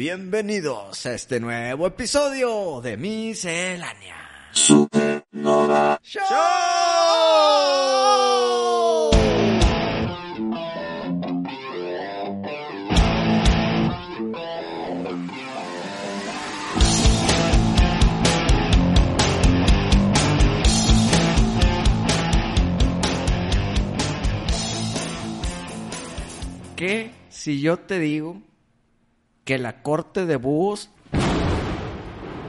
Bienvenidos a este nuevo episodio de Miscelánea Supernova. Show. ¿Qué si yo te digo que la corte de búhos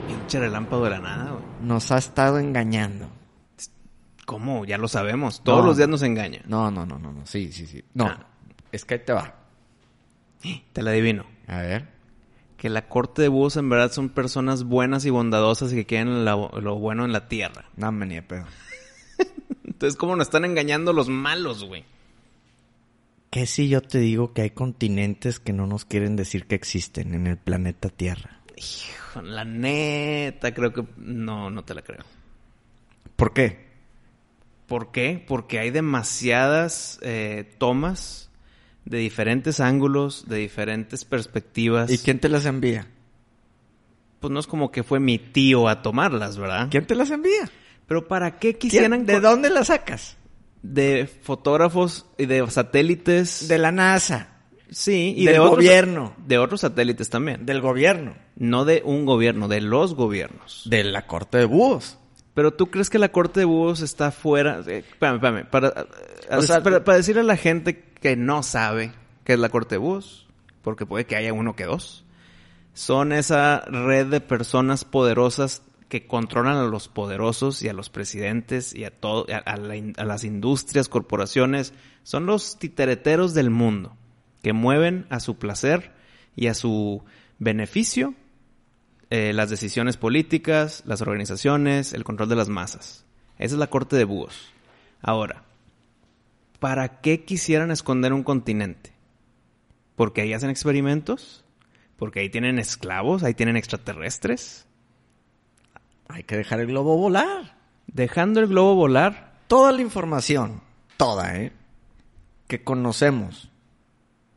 Pinche relámpago de la nada, güey. nos ha estado engañando? ¿Cómo? Ya lo sabemos. Todos No. los días nos engaña. No, no, no, no, no. Sí, sí, sí. No. Ah. Es que ahí te va. Te la adivino. A ver. Que la corte de búhos en verdad son personas buenas y bondadosas y que quieren la- lo bueno en la tierra. No me ni de pedo. Entonces, ¿cómo nos están engañando los malos, güey? ¿Qué si yo te digo que hay continentes que no nos quieren decir que existen en el planeta Tierra? Hijo, la neta, creo que... No, no te la creo. ¿Por qué? ¿Por qué? Porque hay demasiadas eh, tomas de diferentes ángulos, de diferentes perspectivas. ¿Y quién te las envía? Pues no es como que fue mi tío a tomarlas, ¿verdad? ¿Quién te las envía? Pero ¿para qué ¿Quién- quisieran... ¿De dónde las sacas? De fotógrafos y de satélites. De la NASA. sí, y del de otros, gobierno. De otros satélites también. Del gobierno. No de un gobierno, de los gobiernos. De la corte de búhos. Pero tú crees que la corte de búhos está fuera. Eh, espérame, espérame. Para, O sea, para, para decirle a la gente que no sabe qué es la corte de búhos, porque puede que haya uno que dos, son esa red de personas poderosas que controlan a los poderosos y a los presidentes y a todo, a, las industrias, corporaciones. Son los titereteros del mundo que mueven a su placer y a su beneficio eh, las decisiones políticas, las organizaciones, el control de las masas. Esa es la corte de búhos. Ahora, ¿para qué quisieran esconder un continente? ¿Porque ahí hacen experimentos? ¿Porque ahí tienen esclavos? ¿Ahí tienen extraterrestres? Hay que dejar el globo volar. Dejando el globo volar, Toda la información, toda, ¿eh? Que conocemos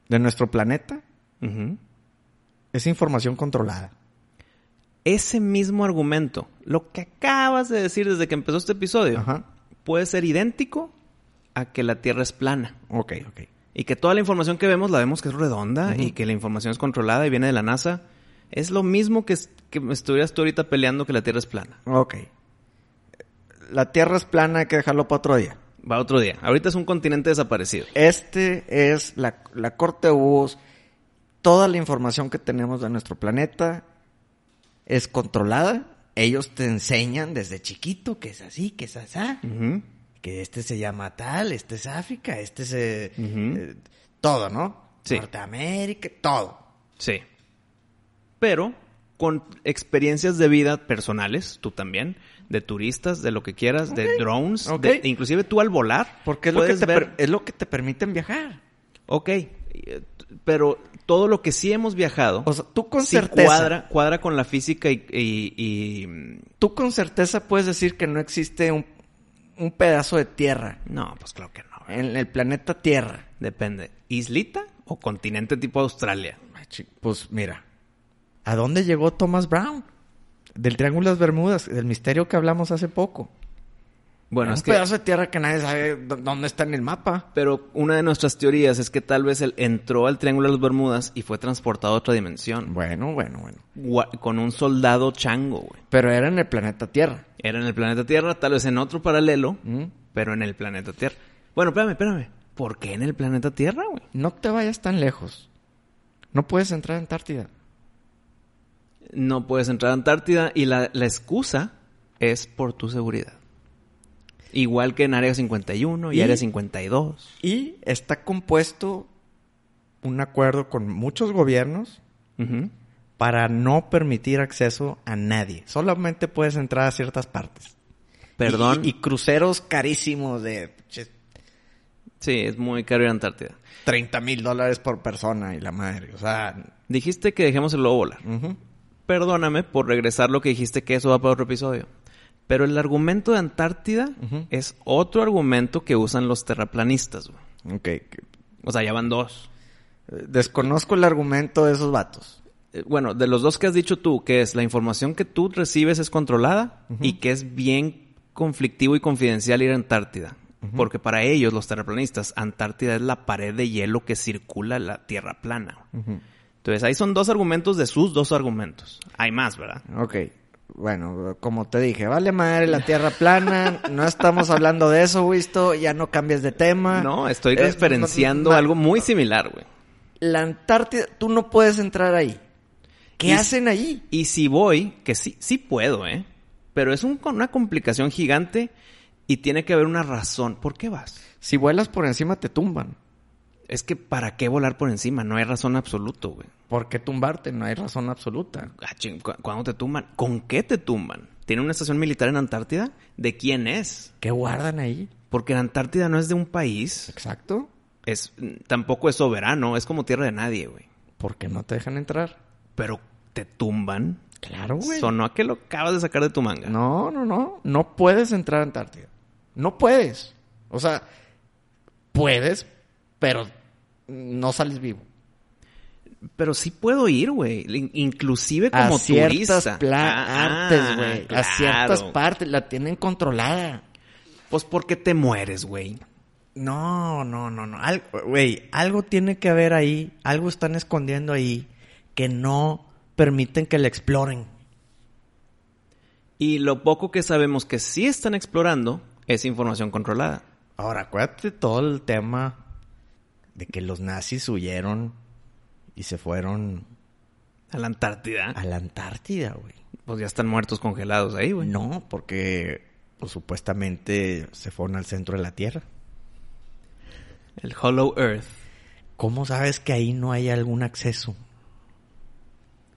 de nuestro planeta es información controlada. ese mismo argumento, lo que acabas de decir desde que empezó este episodio, Ajá. puede ser idéntico a que la Tierra es plana. Ok, ok. Y que toda la información que vemos la vemos que es redonda y que la información es controlada y viene de la NASA. Es lo mismo que, que me estuvieras tú ahorita peleando que la Tierra es plana. Ok. La Tierra es plana, hay que dejarlo para otro día. Va otro día. Ahorita es un continente desaparecido. Este es la, la corte de búhos. Toda la información que tenemos de nuestro planeta es controlada. Ellos te enseñan desde chiquito que es así, que es así. Ujú. Que este se llama tal, este es África, este es... Ujú. eh, todo, ¿no? Sí. Norteamérica, todo. Sí. Pero con experiencias de vida personales, tú también, de turistas, de lo que quieras, de drones, de- inclusive tú al volar. Porque es lo, que te ver- es lo que te permiten viajar. Ok, eh, pero todo lo que sí hemos viajado O sea, tú con sí certeza... cuadra, cuadra con la física y, y- y, mm, Tú con certeza puedes decir que no existe un, un pedazo de tierra No, pues claro que no. en el planeta Tierra. Depende. ¿Islita o continente tipo Australia? Pues mira, ¿a dónde llegó Thomas Brown? Del Triángulo de las Bermudas, del misterio que hablamos hace poco. Bueno, un es que... pedazo de tierra que nadie sabe dó- dónde está en el mapa. Pero una de nuestras teorías es que tal vez él entró al Triángulo de las Bermudas y fue transportado a otra dimensión. Bueno, bueno, bueno. Gua- Con un soldado chango, güey. Pero era en el planeta Tierra. Era en el planeta Tierra, tal vez en otro paralelo, ¿Mm? pero en el planeta Tierra. Bueno, espérame, espérame. ¿Por qué en el planeta Tierra, güey? No te vayas tan lejos. No puedes entrar a Antártida. No puedes entrar a Antártida y la, la excusa es por tu seguridad. Igual que en Área 51 y, Y- Área 52. Y está compuesto un acuerdo con muchos gobiernos para no permitir acceso a nadie. Solamente puedes entrar a ciertas partes. Perdón. Y, y cruceros carísimos de Sí, es muy caro ir a Antártida. 30 mil dólares por persona y la madre. O sea, Dijiste que dejemos el lobo volar. ujú. Perdóname por regresar lo que dijiste que eso va para otro episodio. Pero el argumento de Antártida es otro argumento que usan los terraplanistas. güey. Ok. O sea, ya van dos. Desconozco el argumento de esos vatos. Eh, Bueno, de los dos que has dicho tú, que es la información que tú recibes es controlada y que es bien conflictivo y confidencial ir a Antártida. Porque para ellos, los terraplanistas, Antártida es la pared de hielo que circula la Tierra plana. Entonces, ahí son dos argumentos de sus dos argumentos. Hay más, ¿verdad? Ok. Bueno, como te dije, vale madre la tierra plana, no estamos hablando de eso, Wisto, ya no cambies de tema. No, estoy referenciando algo muy similar, güey. La Antártida, tú no puedes entrar ahí. ¿Qué Y- hacen ahí? Y si voy, que sí, sí puedo, ¿eh? Pero es un- una complicación gigante y tiene que haber una razón. ¿Por qué vas? Si vuelas por encima te tumban. Es que ¿para qué volar por encima? No hay razón absoluta, güey. ¿Por qué tumbarte? No hay razón absoluta. Ah, ching, ¿cu- ¿Cuándo te tumban? ¿Con qué te tumban? ¿Tiene una estación militar en Antártida? ¿De quién es? ¿Qué guardan ahí? Porque la Antártida no es de un país. Exacto. Es, tampoco es soberano. Es como tierra de nadie, güey. ¿Por qué no te dejan entrar? Pero te tumban. Claro, güey. Sonó a que lo acabas de sacar de tu manga. No, no, no. No puedes entrar a Antártida. No puedes. O sea, puedes, pero no sales vivo. Pero sí puedo ir, güey. In- Inclusive como a ciertas turista. Ah, partes, güey. A ciertas partes. La tienen controlada. Pues porque te mueres, güey. No, no, no, no. Al- Güey, algo tiene que haber ahí. Algo están escondiendo ahí que no permiten que la exploren. Y lo poco que sabemos que sí están explorando es información controlada. Ahora, acuérdate todo el tema de que los nazis huyeron y se fueron A la Antártida. a la Antártida, güey. Pues ya están muertos congelados ahí, güey. No, porque pues, supuestamente se fueron al centro de la Tierra. El Hollow Earth. ¿Cómo sabes que ahí no hay algún acceso?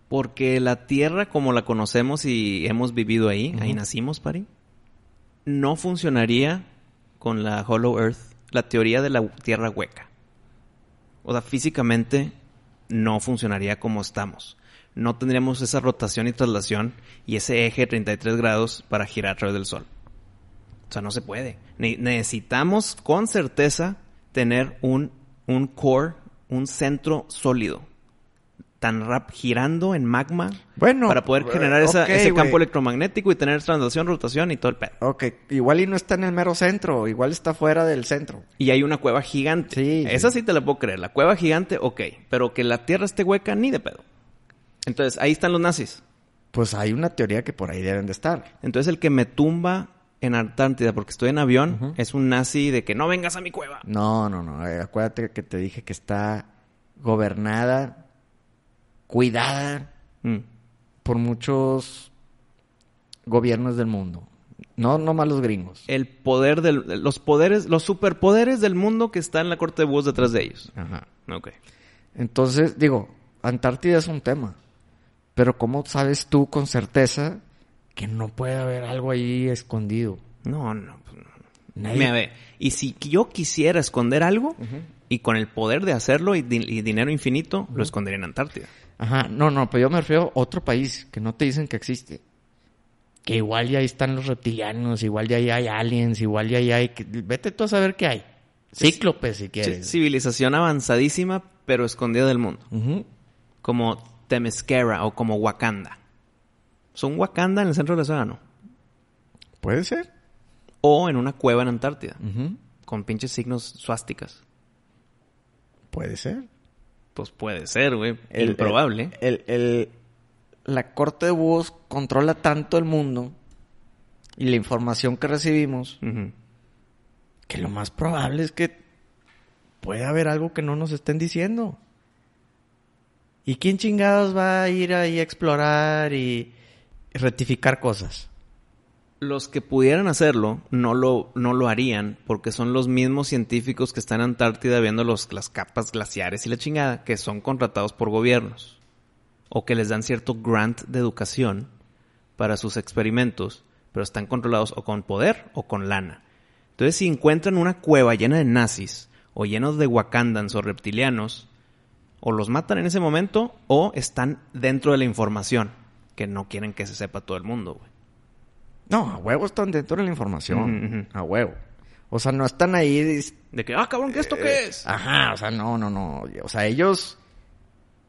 Porque la Tierra, como la conocemos y hemos vivido ahí, ahí nacimos, Pari, no funcionaría con la Hollow Earth, la teoría de la Tierra hueca. O sea, físicamente no funcionaría como estamos. No tendríamos esa rotación y traslación y ese eje de 33 grados para girar a través del Sol. O sea, no se puede. Ne- necesitamos con certeza tener un, un core, un centro sólido. Tan rap girando en magma Bueno, para poder eh, generar esa- ese campo electromagnético y tener traslación, rotación y todo el pedo. Ok, igual y no está en el mero centro, igual está fuera del centro. Y hay una cueva gigante. Sí, Esa sí. sí te la puedo creer. La cueva gigante, ok. Pero que la Tierra esté hueca, ni de pedo. Entonces, ahí están los nazis. Pues hay una teoría que por ahí deben de estar. Entonces, el que me tumba en Antártida porque estoy en avión es un nazi de que no vengas a mi cueva. No, no, no. eh, acuérdate que te dije que está gobernada, cuidada Mm. por muchos gobiernos del mundo. No, no más los gringos. El poder del... Los poderes... Los superpoderes del mundo que está en la corte de búhos detrás de ellos. Ajá. Ok. Entonces, digo, Antártida es un tema. Pero ¿cómo sabes tú con certeza que no puede haber algo ahí escondido? No, no. pues no. Nadie- Mira, ve, y si yo quisiera esconder algo, y con el poder de hacerlo y, di- y dinero infinito, lo escondería en Antártida. Ajá, no, no, pero yo me refiero a otro país que no te dicen que existe. Que igual ya ahí están los reptilianos, igual ya ahí hay aliens, igual ya ahí hay... Vete tú a saber qué hay. Cíclopes, si quieres. Civilización avanzadísima, pero escondida del mundo. Como Temesquera o como Wakanda. ¿Son Wakanda en el centro del océano? Puede ser. O en una cueva en Antártida. Con pinches signos suásticas. Puede ser. Pues puede ser, güey. El- Improbable. El, el- la corte de búhos controla tanto el mundo y la información que recibimos que lo más probable es que puede haber algo que no nos estén diciendo. ¿Y quién chingados va a ir ahí a explorar y rectificar cosas? Los que pudieran hacerlo no lo, no lo harían porque son los mismos científicos que están en Antártida viendo los, las capas glaciares y la chingada que son contratados por gobiernos. o que les dan cierto grant de educación para sus experimentos, pero están controlados o con poder o con lana. Entonces, si encuentran una cueva llena de nazis o llenos de wakandans o reptilianos, o los matan en ese momento o están dentro de la información que no quieren que se sepa todo el mundo, güey. No, a huevo están dentro de la información. A huevo. O sea, no están ahí. De que, ah, cabrón, ¿qué esto qué es? Ajá, o sea, no, no, no. O sea, ellos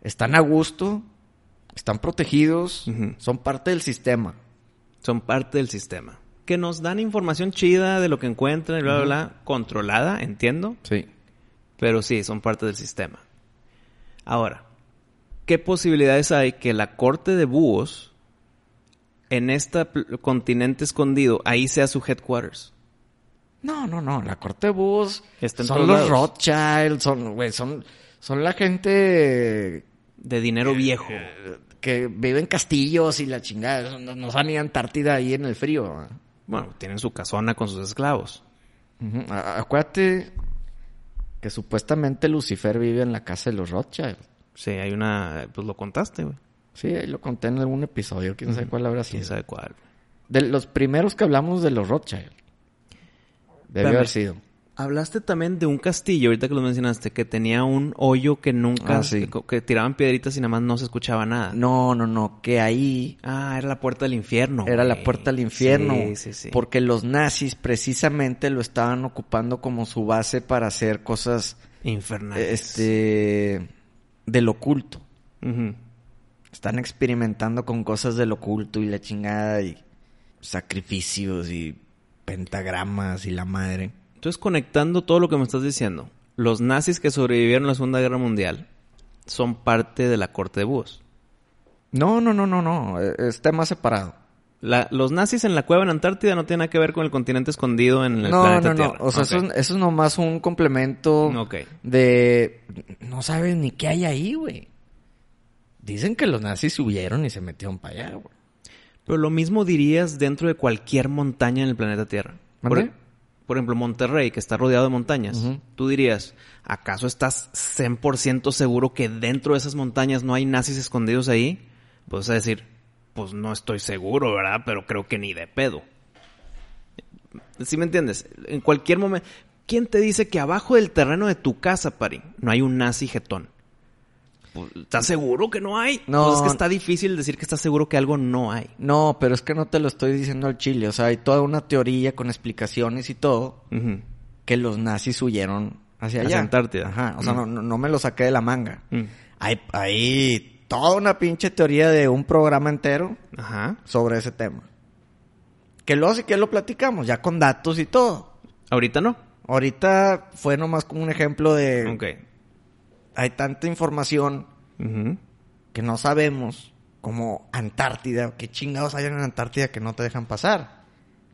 están a gusto, están protegidos, son parte del sistema. Son parte del sistema. Que nos dan información chida de lo que encuentran y bla, bla, bla, controlada, entiendo, Sí. pero sí, son parte del sistema. Ahora, ¿qué posibilidades hay que la corte de búhos en este continente escondido, ahí sea su headquarters? No, no, no. La corte Está en son todos los lados. Rothschild, son, güey, son, son la gente De dinero viejo. que vive en castillos y la chingada. No, no van a Antártida ahí en el frío. Bueno, tienen su casona con sus esclavos. Acuérdate que supuestamente Lucifer vive en la casa de los Rothschild. Sí, hay una... Pues lo contaste, güey. Sí, ahí lo conté en algún episodio, quién sabe cuál habrá ¿Quién sido. sabe cuál? De los primeros que hablamos de los Rothschild. Debe Espérame. haber sido. Hablaste también de un castillo, ahorita que lo mencionaste, que tenía un hoyo que nunca... Ah, sí. que, que tiraban piedritas y nada más no se escuchaba nada. No, no, no, que ahí Ah, era la puerta del infierno. era la puerta al infierno. Sí, sí, sí. Porque los nazis precisamente lo estaban ocupando como su base para hacer cosas Infernales. este del oculto. Ujú. Están experimentando con cosas del oculto y la chingada y sacrificios y pentagramas y la madre. Entonces, conectando todo lo que me estás diciendo, los nazis que sobrevivieron a la Segunda Guerra Mundial son parte de la corte de búhos. No, no, no, no, no, es tema separado. La- los nazis en la cueva en Antártida no tienen nada que ver con el continente escondido en el no, planeta no, no, Tierra. o sea, eso, es- eso es nomás un complemento Ok. de... No sabes ni qué hay ahí, güey. Dicen que los nazis huyeron y se metieron para allá, güey. Pero lo mismo dirías dentro de cualquier montaña en el planeta Tierra. Por, por ejemplo, Monterrey, que está rodeado de montañas. Tú dirías, ¿acaso estás 100% seguro que dentro de esas montañas no hay nazis escondidos ahí? Pues a decir, pues no estoy seguro, ¿verdad? Pero creo que ni de pedo. ¿Sí me entiendes? En cualquier momento... ¿Quién te dice que abajo del terreno de tu casa, Pari, no hay un nazi jetón? Pues, ¿Estás seguro que no hay? No. Pues es que está difícil decir que estás seguro que algo no hay. No, pero es que no te lo estoy diciendo al chile. O sea, hay toda una teoría con explicaciones y todo que los nazis huyeron hacia Hacia allá. Antártida. Ajá, o sea, no, no, no me lo saqué de la manga. Mm. Hay, hay toda una pinche teoría de un programa entero Ajá. sobre ese tema. Que luego sí que lo platicamos, ya con datos y todo. Ahorita no. Ahorita fue nomás como un ejemplo de... Ok. Hay tanta información que no sabemos, como Antártida, qué chingados hay en Antártida que no te dejan pasar.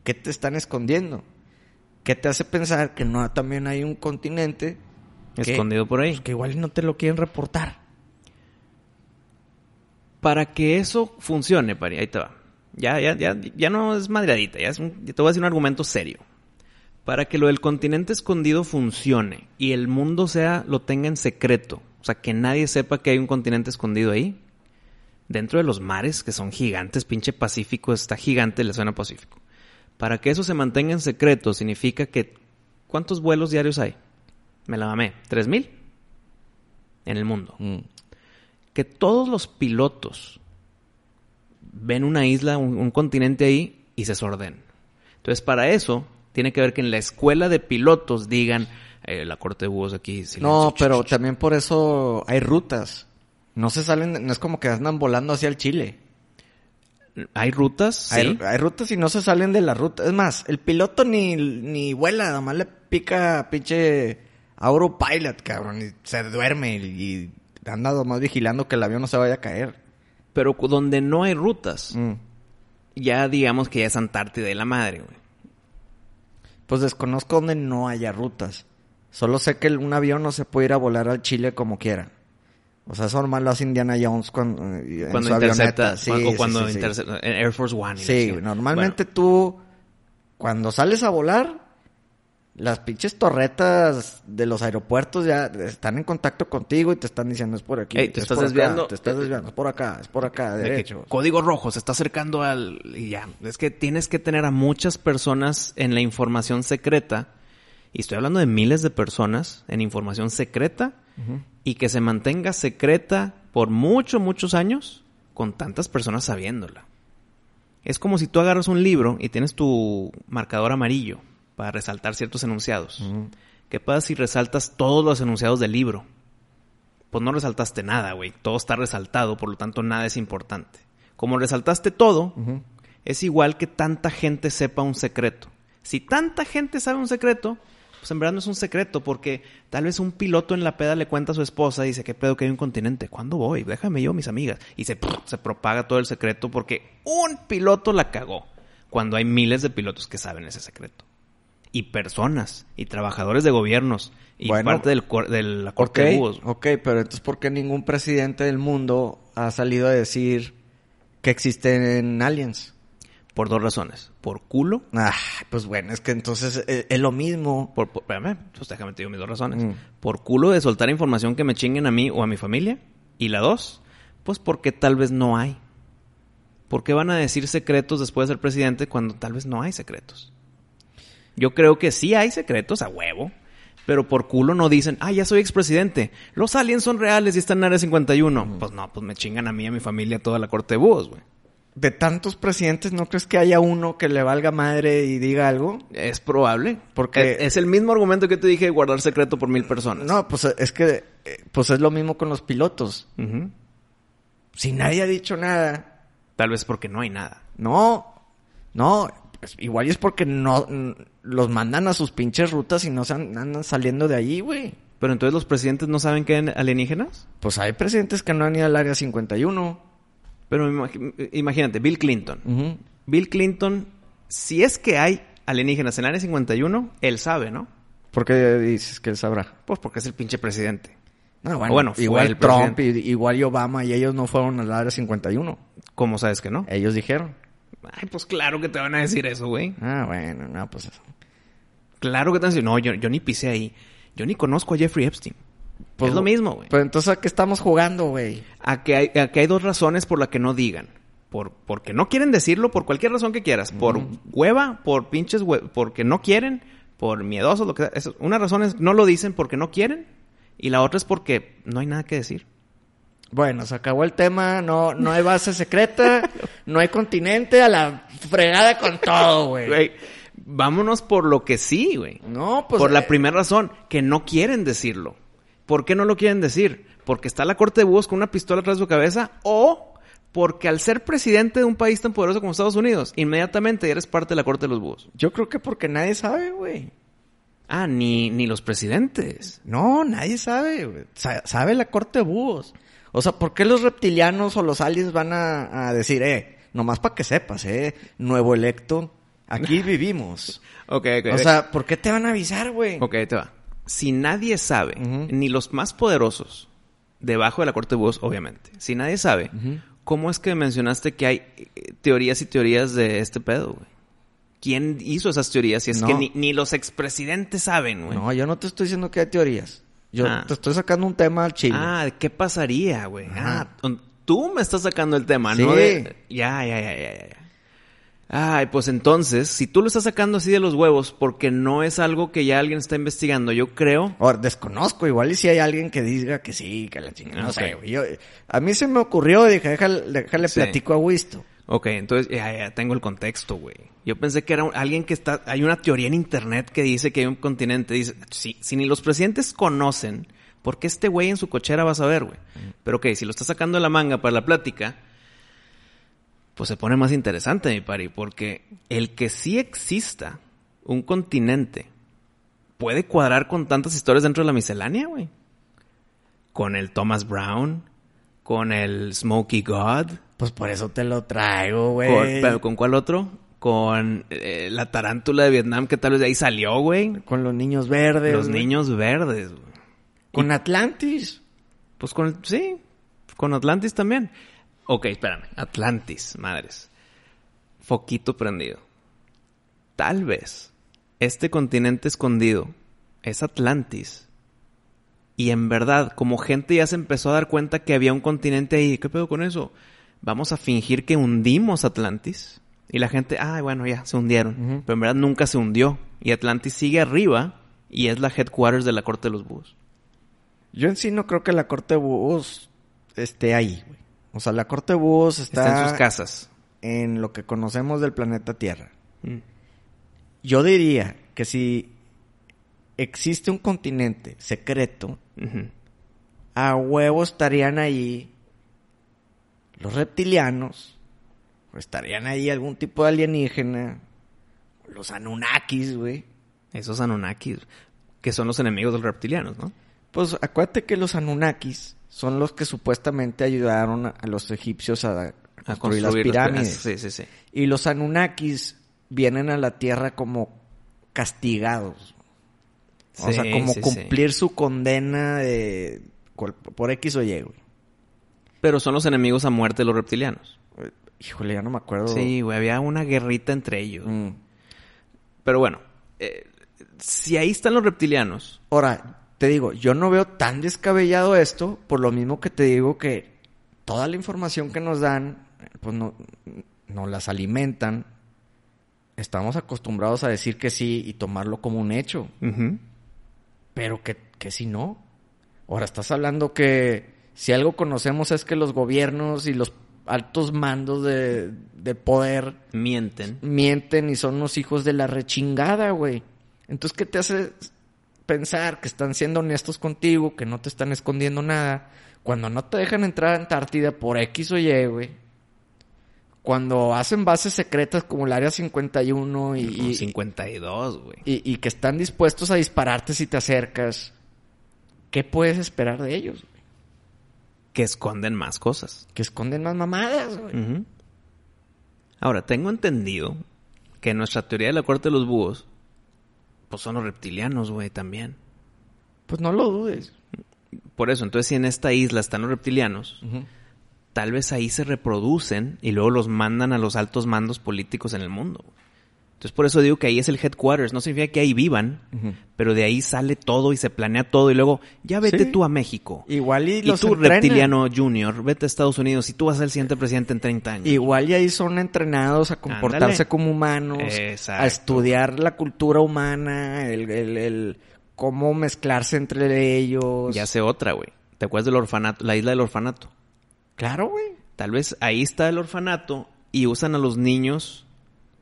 ¿Qué te están escondiendo? ¿Qué te hace pensar que no también hay un continente que, Escondido por ahí. pues, que igual no te lo quieren reportar? Para que eso funcione, Pari, ahí te va. Ya, ya, ya, ya no es madreadita, ya es un, ya te voy a decir un argumento serio. Para que lo del continente escondido funcione y el mundo sea, lo tenga en secreto, o sea, que nadie sepa que hay un continente escondido ahí, dentro de los mares, que son gigantes, pinche Pacífico está gigante la zona Pacífico. Para que eso se mantenga en secreto, significa que, ¿cuántos vuelos diarios hay? Me la mamé, ¿tres mil? En el mundo Mm. que todos los pilotos ven una isla, un, un continente ahí y se desorden. Entonces, para eso, tiene que ver que en la escuela de pilotos digan, eh, la corte de búhos aquí. silencio, No, pero ch, ch". también por eso hay rutas. No se salen, no es como que andan volando hacia el Chile. Hay rutas, sí. Hay, hay rutas y no se salen de la ruta. Es más, el piloto ni, ni vuela, nada más le pica pinche Autopilot, cabrón, y se duerme y, anda más vigilando que el avión no se vaya a caer. Pero donde no hay rutas, Mm. ya digamos que ya es Antártida y la madre, güey. Pues desconozco donde no haya rutas. Solo sé que un avión no se puede ir a volar al Chile como quiera. O sea, eso normal lo hace Indiana Jones cuando, en Cuando su intercepta. Sí, o cuando sí, sí. intercepta, en Air Force One. Sí, normalmente tú, cuando sales a volar, Las pinches torretas de los aeropuertos ya están en contacto contigo y te están diciendo es por aquí. Ey, te es estás por acá, desviando. te estás desviando, es por acá, es por acá, De derecho. código rojo, se está acercando al... Y ya, es que tienes que tener a muchas personas en la información secreta. Y estoy hablando de miles de personas en información secreta. Y que se mantenga secreta por muchos, muchos años con tantas personas sabiéndola. Es como si tú agarras un libro y tienes tu marcador amarillo para resaltar ciertos enunciados. ¿Qué pasa si resaltas todos los enunciados del libro? Pues no resaltaste nada, güey. Todo está resaltado, por lo tanto nada es importante. Como resaltaste todo, es igual que tanta gente sepa un secreto. Si tanta gente sabe un secreto, pues en verdad no es un secreto, porque tal vez un piloto en la peda le cuenta a su esposa y dice, ¿qué pedo que hay un continente? ¿Cuándo voy? Déjame yo, mis amigas. Y se, se propaga todo el secreto porque un piloto la cagó, cuando hay miles de pilotos que saben ese secreto. Y personas, y trabajadores de gobiernos, y Bueno, parte del, cor- de la corte de búhos. ok, pero entonces ¿por qué ningún presidente del mundo ha salido a decir que existen aliens? Por dos razones. Por culo. Ah, pues bueno, es que entonces es, es lo mismo. Por, por- espérame, pues déjame te digo mis dos razones. Mm. Por culo de soltar información que me chinguen a mí o a mi familia. Y la dos, pues porque tal vez no hay. ¿Por qué van a decir secretos después de ser presidente cuando tal vez no hay secretos? Yo creo que sí hay secretos a huevo. Pero por culo no dicen, ah, ya soy expresidente. Los aliens son reales y están en Área 51. Pues no, pues me chingan a mí y a mi familia toda la corte de búhos, güey. De tantos presidentes, ¿no crees que haya uno que le valga madre y diga algo? Es probable. Porque- Es, es el mismo argumento que te dije de guardar secreto por mil personas. No, pues es que eh, pues es lo mismo con los pilotos. Si nadie ha dicho nada, Tal vez porque no hay nada. no, no, pues igual es porque no los mandan a sus pinches rutas y no se an- andan saliendo de allí, güey. Pero entonces los presidentes no saben que hay alienígenas. Pues hay presidentes que no han ido al área 51. Pero imag- imagínate, Bill Clinton. Bill Clinton, si es que hay alienígenas en el área 51, él sabe, ¿no? ¿Por qué dices que él sabrá? Pues porque es el pinche presidente. No, bueno, igual Trump, y, igual y Obama y ellos no fueron al área 51. ¿Cómo sabes que no? Ellos dijeron. Ay, pues claro que te van a decir eso, güey. Ah, bueno, no, pues eso. Claro que te van a decir, no, yo, yo ni pisé ahí. Yo ni conozco a Jeffrey Epstein. Pues, es lo mismo, güey. Pues entonces, ¿a qué estamos jugando, güey? A que hay, a que hay dos razones por las que no digan. Por, porque no quieren decirlo, por cualquier razón que quieras. Por hueva, por pinches hue- porque no quieren, por miedosos, lo que sea. Una razón es no lo dicen porque no quieren. Y la otra es porque no hay nada que decir. Bueno, se acabó el tema, no, no hay base secreta, no hay continente, a la fregada con todo, güey. Vámonos por lo que sí, güey. No, pues... por la eh, primera razón, que no quieren decirlo. ¿Por qué no lo quieren decir? Porque está la corte de búhos con una pistola atrás de su cabeza o porque al ser presidente de un país tan poderoso como Estados Unidos, inmediatamente eres parte de la corte de los búhos. Yo creo que porque nadie sabe, güey. Ah, ni, ni los presidentes. No, nadie sabe, güey. Sa- sabe la corte de búhos. O sea, ¿por qué los reptilianos o los aliens van a, a decir, eh, nomás para que sepas, eh, nuevo electo, aquí vivimos? Ok, ok. O sea, ¿por qué te van a avisar, güey? ok, te va. Si nadie sabe, ni los más poderosos, debajo de la corte de búhos, obviamente, si nadie sabe, ¿cómo es que mencionaste que hay eh, teorías y teorías de este pedo, güey? ¿Quién hizo esas teorías? Si es No. que ni, ni los expresidentes saben, güey. No, yo no te estoy diciendo que hay teorías. Yo Ah. te estoy sacando un tema al chile. Ah, ¿qué pasaría, güey? Ah, tú me estás sacando el tema, Sí. ¿no? De- Ya, ya, ya, ya, ya. Ay, pues entonces, si tú lo estás sacando así de los huevos porque no es algo que ya alguien está investigando, yo creo... Ahora, desconozco, igual y si hay alguien que diga que sí, que la chingada. No sé, güey. Yo- a mí se me ocurrió, dije, déjale, déjale Sí. platico a Wisto. Ok, entonces ya, tengo el contexto, güey. Yo pensé que era alguien que está... Hay una teoría en internet que dice que hay un continente. Dice, si, si ni los presidentes conocen, ¿por qué este güey en su cochera va a saber, güey? Pero ok, si lo está sacando de la manga para la plática, pues se pone más interesante, mi pari. Porque el que sí exista un continente puede cuadrar con tantas historias dentro de la miscelánea, güey. Con el Thomas Brown, con el Smokey God. Pues por eso te lo traigo, Con, güey. pero, ¿con cuál otro? Con eh, la tarántula de Vietnam, que tal vez de ahí salió, güey. Con los niños verdes. Los güey. niños verdes, güey. Con Atlantis. Pues con sí, con Atlantis también. Ok, espérame. Atlantis, madres. Foquito prendido. Tal vez este continente escondido es Atlantis. Y en verdad, como gente ya se empezó a dar cuenta que había un continente ahí, ¿qué pedo con eso? Vamos a fingir que hundimos Atlantis. Y la gente, ah, bueno, ya, se hundieron. Pero en verdad nunca se hundió. Y Atlantis sigue arriba y es la headquarters de la Corte de los Búhos. Yo en sí no creo que la corte de búhos esté ahí, güey. O sea, la corte de búhos está, Está en sus casas. en lo que conocemos del planeta Tierra. Mm. Yo diría que si existe un continente secreto, a huevo estarían ahí los reptilianos, estarían ahí algún tipo de alienígena, los Anunnakis, güey. Esos Anunnakis, que son los enemigos de los reptilianos, ¿no? Pues acuérdate que los Anunnakis son los que supuestamente ayudaron a, los egipcios a, a construir, las pirámides. Sí, sí, sí. Y los Anunnakis vienen a la Tierra como castigados. o sea, como cumplir su condena de, por X o Y, güey. Pero son los enemigos a muerte de los reptilianos. Híjole, ya no me acuerdo. Sí, güey, había una guerrita entre ellos. Mm. Pero bueno, eh, si ahí están los reptilianos, Ahora, te digo, yo no veo tan descabellado esto, por lo mismo que te digo que toda la información que nos dan, pues no, nos las alimentan. Estamos acostumbrados a decir que sí y tomarlo como un hecho, pero que, que si no. Ahora, estás hablando que si algo conocemos es que los gobiernos y los altos mandos de, de poder mienten. mienten y son unos hijos de la rechingada, güey. Entonces, ¿qué te hace pensar que están siendo honestos contigo, que no te están escondiendo nada, cuando no te dejan entrar a Antártida por X o Y, güey? Cuando hacen bases secretas como el Área 51 y, Y, y, 52, güey. y- y que están dispuestos a dispararte si te acercas, ¿qué puedes esperar de ellos? Que esconden más cosas. Que esconden más mamadas, güey. Ahora, tengo entendido que nuestra teoría de la corte de los búhos, pues son los reptilianos, güey, también. Pues no lo dudes. Por eso, entonces si en esta isla están los reptilianos, tal vez ahí se reproducen y luego los mandan a los altos mandos políticos en el mundo. Entonces por eso digo que ahí es el headquarters. No significa que ahí vivan, pero de ahí sale todo y se planea todo y luego ya vete Sí. tú a México. Igual y, Y, los tú, entrenan. reptiliano junior, vete a Estados Unidos y tú vas a ser el siguiente presidente en 30 años. Igual y ahí son entrenados a comportarse Ándale. como humanos, Exacto. a estudiar la cultura humana, el, el- el cómo mezclarse entre ellos. Ya sé otra, güey. ¿Te acuerdas del orfanato? La isla del orfanato. Claro, güey. Tal vez ahí está el orfanato y usan a los niños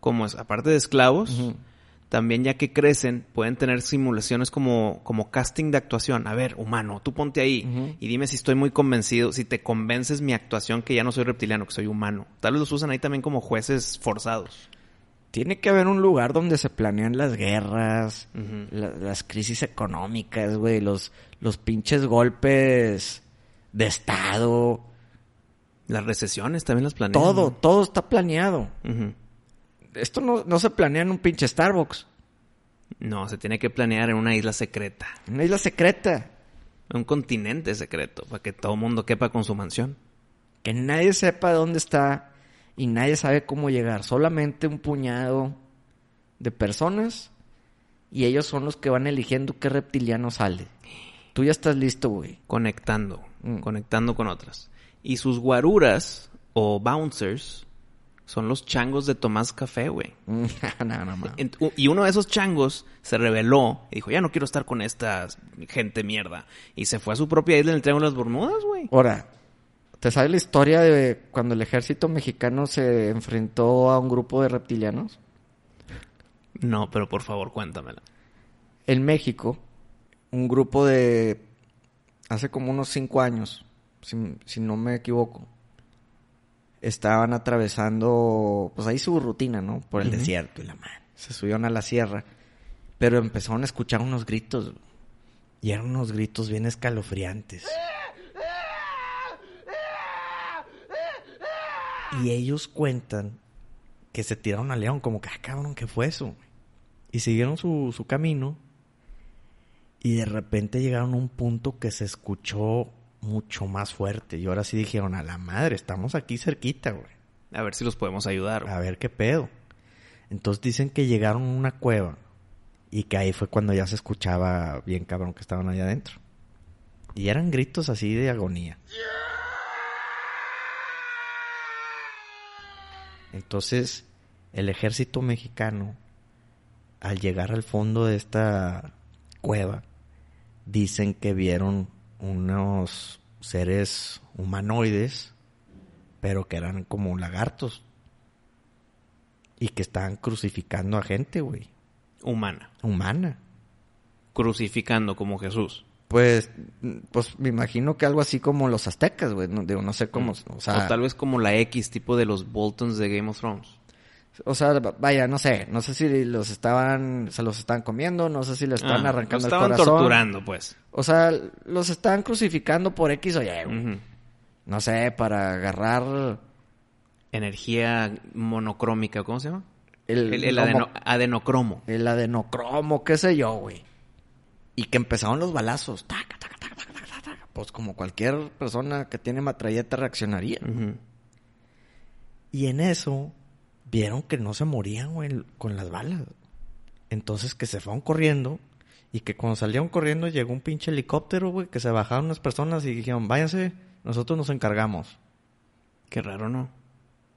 como, es- aparte de esclavos, también ya que crecen, pueden tener simulaciones como, como casting de actuación. A ver, humano, tú ponte ahí y dime si estoy muy convencido, si te convences mi actuación que ya no soy reptiliano, que soy humano. Tal vez los usan ahí también como jueces forzados. Tiene que haber un lugar donde se planean las guerras, la- las crisis económicas, güey, los, los pinches golpes de Estado. Las recesiones también las planean. Todo, todo está planeado. Esto no, no se planea en un pinche Starbucks. No, se tiene que planear en una isla secreta. En una isla secreta. Un continente secreto, para que todo el mundo quepa con su mansión. que nadie sepa dónde está y nadie sabe cómo llegar. Solamente un puñado de personas y ellos son los que van eligiendo qué reptiliano sale. Tú ya estás listo, güey. conectando, Mm. conectando con otras. Y sus guaruras o bouncers son los changos de Tomás Café, güey. no, no, no, Y uno de esos changos se rebeló y dijo, ya no quiero estar con esta gente mierda. Y se fue a su propia isla en el Triángulo de las Bermudas, güey. Ahora, ¿te sabes la historia de cuando el ejército mexicano se enfrentó a un grupo de reptilianos? No, pero por favor, cuéntamela. En México, un grupo de... hace como unos cinco años, si, si no me equivoco, estaban atravesando, pues ahí su rutina, ¿no? Por el desierto y la madre. Se subieron a la sierra, pero empezaron a escuchar unos gritos. Y eran unos gritos bien escalofriantes. Y ellos cuentan que se tiraron al león, como que, ah, cabrón, ¿qué fue eso? Y siguieron su, su camino. Y de repente llegaron a un punto que se escuchó mucho más fuerte. Y ahora sí dijeron, a la madre, estamos aquí cerquita, güey. A ver si los podemos ayudar. A ver qué pedo. Entonces dicen que llegaron a una cueva Y que ahí fue cuando ya se escuchaba bien cabrón que estaban allá adentro. Y eran gritos así de agonía. Entonces, el ejército mexicano, al llegar al fondo de esta cueva, dicen que vieron unos seres humanoides, pero que eran como lagartos. Y que estaban crucificando a gente, güey. Humana. Humana. Crucificando como Jesús. Pues, pues me imagino que algo así como los aztecas, güey. No, digo, no sé cómo. O sea, o tal vez como la X, tipo de los Boltons de Game of Thrones. O sea, vaya, no sé. No sé si los estaban, se los estaban comiendo, no sé si le estaban Ah, arrancando los el estaban corazón. torturando, pues. O sea, los estaban crucificando por X o Y. No sé, para agarrar Energía monocrómica, ¿cómo se llama? el, El, el como- adeno- adenocromo. el adenocromo, qué sé yo, güey. Y que empezaron los balazos. Taca, taca, taca, taca, taca, taca. Pues como cualquier persona que tiene matralleta reaccionaría. Y en eso vieron que no se morían, güey, con las balas. Entonces que se fueron corriendo y que cuando salieron corriendo llegó un pinche helicóptero, güey, que se bajaron unas personas y dijeron, váyanse, nosotros nos encargamos. Qué raro, ¿no?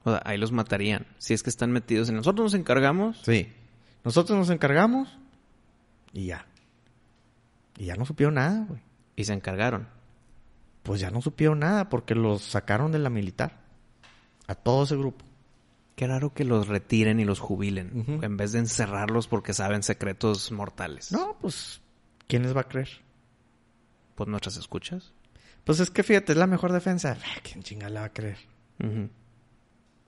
O sea, ahí los matarían. Si es que están metidos en nosotros nos encargamos. Sí. Nosotros nos encargamos y ya. Y ya no supieron nada, güey. Y se encargaron. Pues ya no supieron nada porque los sacaron de la militar. A todo ese grupo. Qué raro que los retiren y los jubilen. En vez de encerrarlos porque saben secretos mortales. No, pues, ¿quién les va a creer? Pues nuestras escuchas. Pues es que fíjate, es la mejor defensa. Ah, ¿Quién chinga la va a creer?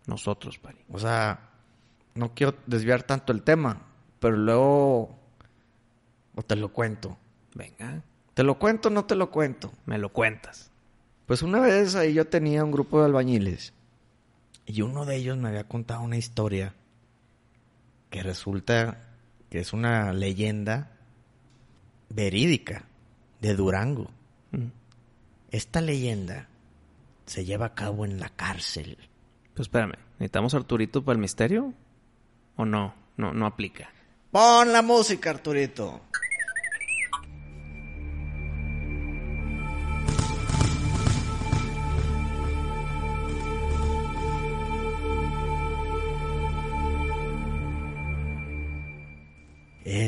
Nosotros, Pari. O sea, no quiero desviar tanto el tema, pero luego... O te lo cuento. Venga, ¿Te lo cuento o no te lo cuento? me lo cuentas. Pues una vez ahí yo tenía un grupo de albañiles y uno de ellos me había contado una historia que resulta que es una leyenda verídica de Durango. Ujú. Esta leyenda se lleva a cabo en la cárcel. Pues espérame, ¿necesitamos Arturito para el misterio? ¿O no? No, no aplica. Pon la música, Arturito.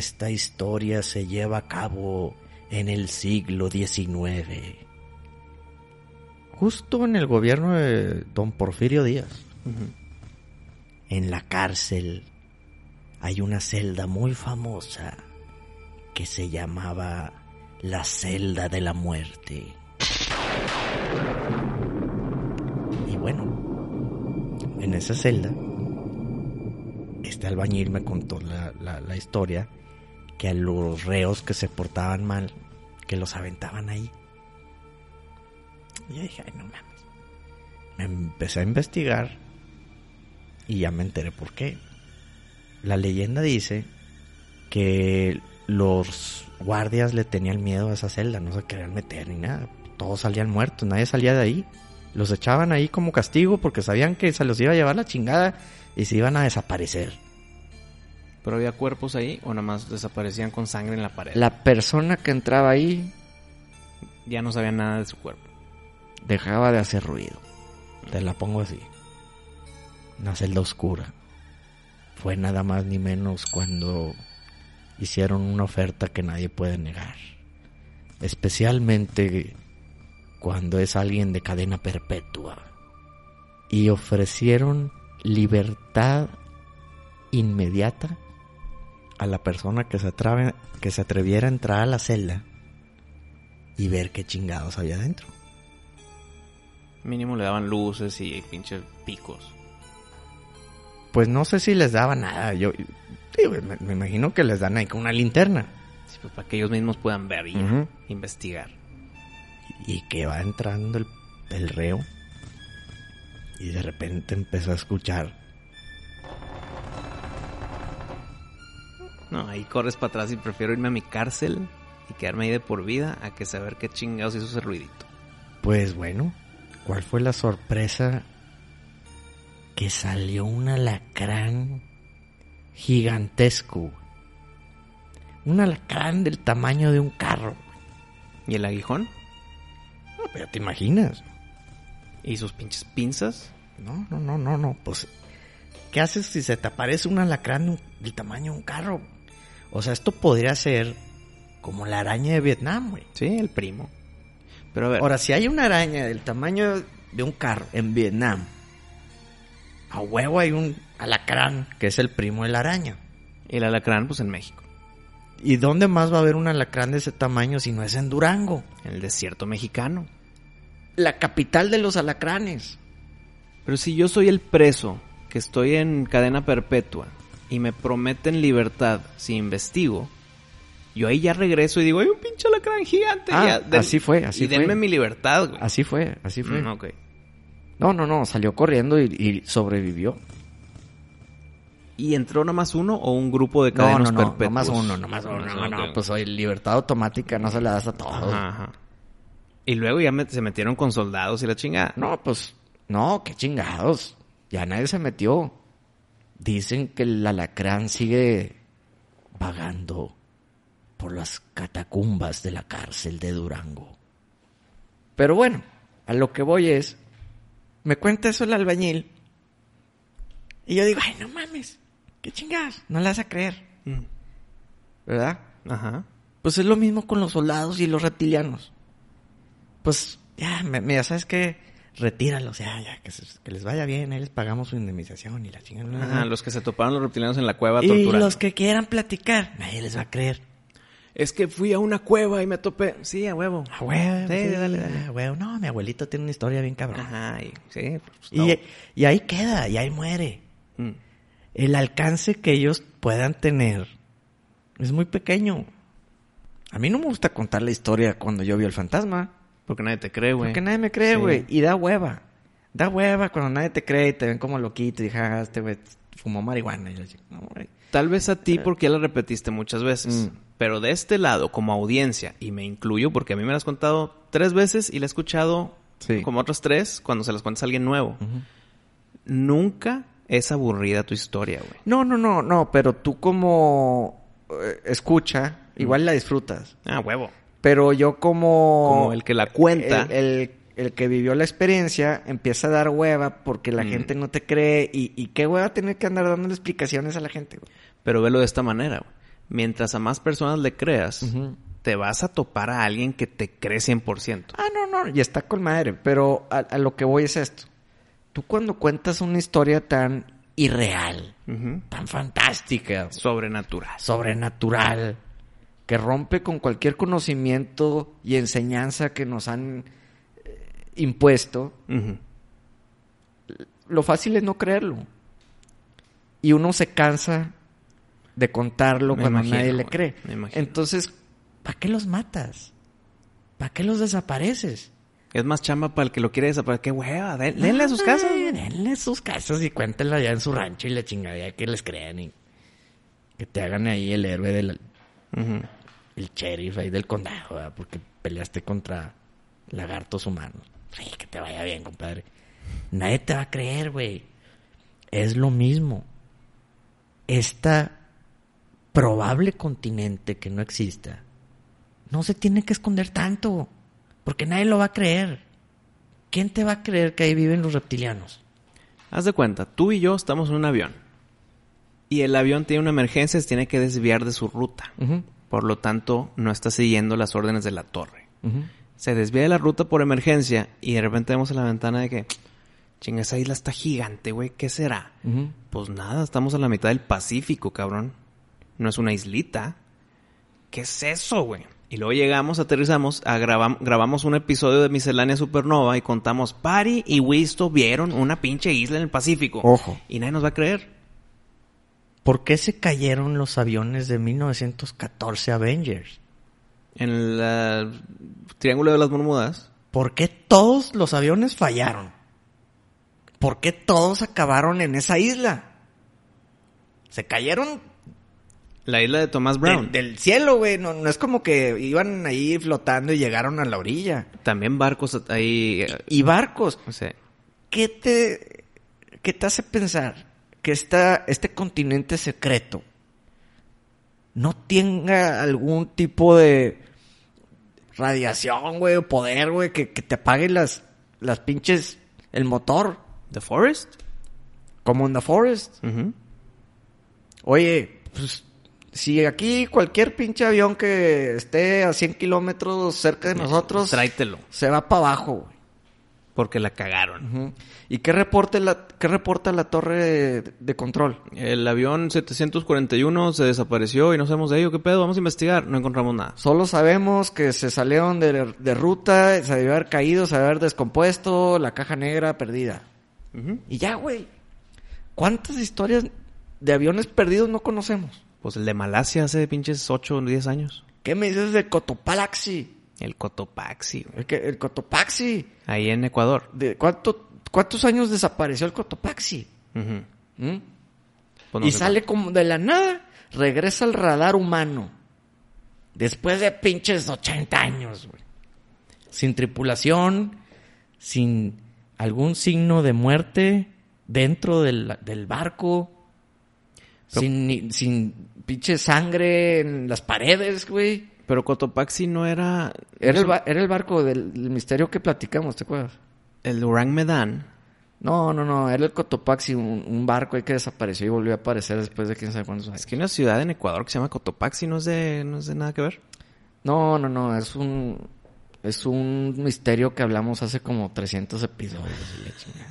Esta historia se lleva a cabo en el siglo XIX. Justo en el gobierno de don Porfirio Díaz. En la cárcel hay una celda muy famosa que se llamaba la celda de la muerte. Y bueno, en esa celda, este albañil me contó la, la- la historia que a los reos que se portaban mal, que los aventaban ahí. Y yo dije, ay, no mames. Me empecé a investigar y ya me enteré por qué. La leyenda dice que los guardias le tenían miedo a esa celda, no se querían meter ni nada. Todos salían muertos, nadie salía de ahí. Los echaban ahí como castigo porque sabían que se los iba a llevar la chingada y se iban a desaparecer. ¿Pero había cuerpos ahí o nada más desaparecían con sangre en la pared? La persona que entraba ahí Ya no sabía nada de su cuerpo. dejaba de hacer ruido. Te la pongo así. Una celda oscura. Fue nada más ni menos cuando hicieron una oferta que nadie puede negar. Especialmente cuando es alguien de cadena perpetua. Y ofrecieron libertad inmediata a la persona que se, atreve- que se atreviera a entrar a la celda y ver qué chingados había dentro. Mínimo le daban luces y pinches picos. Pues no sé si les daba nada. Yo digo, me, me imagino que les dan ahí con una linterna. Sí, pues para que ellos mismos puedan ver y investigar. Y que va entrando el, el reo. Y de repente empezó a escuchar. No, ahí corres para atrás y prefiero irme a mi cárcel y quedarme ahí de por vida a que saber qué chingados hizo ese ruidito. Pues bueno, ¿cuál fue la sorpresa? Que salió un alacrán gigantesco. Un alacrán del tamaño de un carro. ¿Y el aguijón? No, pero te imaginas. ¿Y sus pinches pinzas? No, no, no, no, no. Pues, ¿qué haces si se te aparece un alacrán del tamaño de un carro? O sea, esto podría ser como la araña de Vietnam, güey. Sí, el primo. Pero a ver, Ahora, si hay una araña del tamaño de un carro en Vietnam, a huevo hay un alacrán que es el primo de la araña. el alacrán, pues en México. ¿Y dónde más va a haber un alacrán de ese tamaño si no es en Durango? En el desierto mexicano. La capital de los alacranes. Pero si yo soy el preso, que estoy en cadena perpetua, y me prometen libertad si investigo, yo ahí ya regreso y digo, hay un pinche alacrán gigante. Ah, ya, den- así fue, así Y denme fue. mi libertad, güey. Así fue, así fue. Mm. No, no, no, salió corriendo y, y sobrevivió. ¿Y entró nomás uno o un grupo de No, cadenos no, no, perpetuos? nomás uno, nomás uno. Ah, No, no, pues hoy libertad automática no se la das a todos. Ajá, ajá. Y luego ya me- se metieron con soldados y la chingada. No, pues, no, qué chingados. Ya nadie se metió. Dicen que el alacrán sigue vagando por las catacumbas de la cárcel de Durango. Pero bueno, a lo que voy es, me cuenta eso el albañil. Y yo digo, ay, no mames, qué chingados, no le vas a creer, Mm. ¿verdad? Ajá. Pues es lo mismo con los soldados y los reptilianos. Pues ya, me- mira, ¿sabes qué? Retíralos, ya, ya, que, se- que les vaya bien, ahí les pagamos su indemnización y la chingada. Ajá, los que se toparon los reptilianos en la cueva y torturando. los que quieran platicar, nadie les va a creer. Es que fui a una cueva y me topé. Sí, a huevo. A huevo, Sí, sí, dale, dale. a huevo. No, mi abuelito tiene una historia bien cabrón. Ajá, y, sí. pues, Y, y ahí queda, y ahí muere. Mm. El alcance que ellos puedan tener es muy pequeño. A mí no me gusta contar la historia cuando yo vi el fantasma. Porque nadie te cree, güey. Porque nadie me cree, Sí. güey. Y da hueva. Da hueva cuando nadie te cree y te ven como loquito y dije, ah, este güey fumó marihuana. Y yo así, no, güey. Tal vez a ti porque ya la repetiste muchas veces. Mm. Pero de este lado, como audiencia, y me incluyo porque a mí me la has contado tres veces y la he escuchado Sí. como otras tres cuando se las cuentas a alguien nuevo. Nunca es aburrida tu historia, güey. No, no, no, no, pero tú como eh, escucha, igual la disfrutas. Ah, huevo. Pero yo como... Como el que la cuenta. El, el- el que vivió la experiencia empieza a dar hueva porque la Mm. gente no te cree. Y, y qué hueva tener que andar dando explicaciones a la gente, güey. Pero velo de esta manera, güey. Mientras a más personas le creas, te vas a topar a alguien que te cree 100%. Ah, no, no, y está con madre, pero a, a lo que voy es esto. Tú cuando cuentas una historia tan irreal, tan fantástica, Sobrenatural. sobrenatural, que rompe con cualquier conocimiento y enseñanza que nos han eh, impuesto, lo fácil es no creerlo. Y uno se cansa de contarlo Me cuando imagino, nadie le cree. Entonces, ¿para qué los matas? ¿Para qué los desapareces? Es más chamba para el que lo quiere desaparecer. ¡Qué hueva! Den- Denle a sus casas. Ay, güey. Denle a sus casas y cuéntenla allá en su rancho y la chingadera que les crean y que te hagan ahí el héroe del Ujú. El sheriff ahí del condado, ¿verdad? porque peleaste contra lagartos humanos. Sí, que te vaya bien, compadre. Nadie te va a creer, güey. Es lo mismo. Esta probable continente que no exista no se tiene que esconder tanto, porque nadie lo va a creer. ¿Quién te va a creer que ahí viven los reptilianos? Haz de cuenta, tú y yo estamos en un avión. Y el avión tiene una emergencia, se tiene que desviar de su ruta. Por lo tanto, no está siguiendo las órdenes de la torre. Se desvía de la ruta por emergencia y de repente vemos en la ventana de que, chinga, esa isla está gigante, güey, ¿qué será? Pues nada, estamos a la mitad del Pacífico, cabrón. No es una islita. ¿Qué es eso, güey? Y luego llegamos, aterrizamos, a grabamos un episodio de Miscelánea Supernova y contamos, Pari y Wisto vieron una pinche isla en el Pacífico. Ojo. Y nadie nos va a creer. ¿Por qué se cayeron los aviones de 1914 Avengers? En el Triángulo de las Bermudas. ¿Por qué todos los aviones fallaron? ¿Por qué todos acabaron en esa isla? Se cayeron La isla de Thomas Brown. del, del cielo, güey. No, no es como que iban ahí flotando y llegaron a la orilla. También barcos ahí. eh, Y barcos. o sea, ¿Qué te, qué te hace pensar que esta, este continente secreto no tenga algún tipo de radiación, güey, o poder, güey, que, que te apague las, las pinches, el motor, ¿The Forest? como en The Forest. Oye, pues, si aquí cualquier pinche avión que esté a 100 kilómetros cerca de nosotros, Tráetelo. se va para abajo, güey. Porque la cagaron. ¿Y qué, reporte la, qué reporta la torre de, de control? El avión 741 se desapareció y no sabemos de ello. ¿Qué pedo? Vamos a investigar. No encontramos nada. Solo sabemos que se salieron de, de ruta, se debió haber caído, se debió haber descompuesto, la caja negra perdida. Y ya, güey. ¿Cuántas historias de aviones perdidos no conocemos? Pues el de Malasia hace pinches 8 o 10 años. ¿Qué me dices del Cotopaxi? El Cotopaxi, güey. El, que- el Cotopaxi. Ahí en Ecuador. ¿De cuánto, ¿Cuántos años desapareció el Cotopaxi? ¿Mm? Pues no y sale como de la nada, regresa al radar humano. Después de pinches 80 años, güey. Sin tripulación, sin algún signo de muerte dentro del, del barco, sin, sin pinche sangre en las paredes, güey. Pero Cotopaxi no era... Era el, ba- era el barco del, del misterio que platicamos, ¿te acuerdas? El Orang Medan. No, no, no, era el Cotopaxi, un, un barco ahí que desapareció y volvió a aparecer después de quién sabe cuántos años. Es que hay una ciudad en Ecuador que se llama Cotopaxi. No es de, no es de nada que ver. No, no, no, es un es un misterio que hablamos hace como 300 episodios,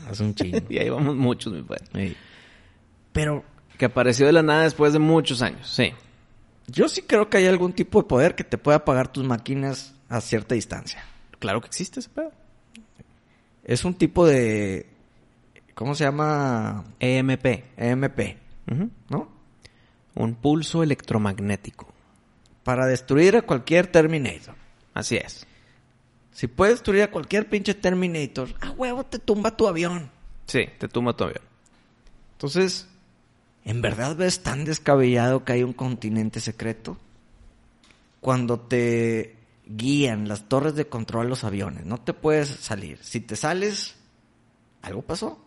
hace un chingo. y ahí vamos muchos, mi padre. Pero Que apareció de la nada después de muchos años. Sí. Yo sí creo que hay algún tipo de poder que te pueda apagar tus máquinas a cierta distancia. Claro que existe ese pedo. Es un tipo de ¿cómo se llama? EMP. EMP. ¿no? Un pulso electromagnético. Para destruir a cualquier Terminator. Así es. Si puedes destruir a cualquier pinche Terminator, a huevo te tumba tu avión. Sí, te tumba tu avión. Entonces, ¿en verdad ves tan descabellado que hay un continente secreto? Cuando te guían las torres de control los aviones, no te puedes salir. Si te sales, algo pasó.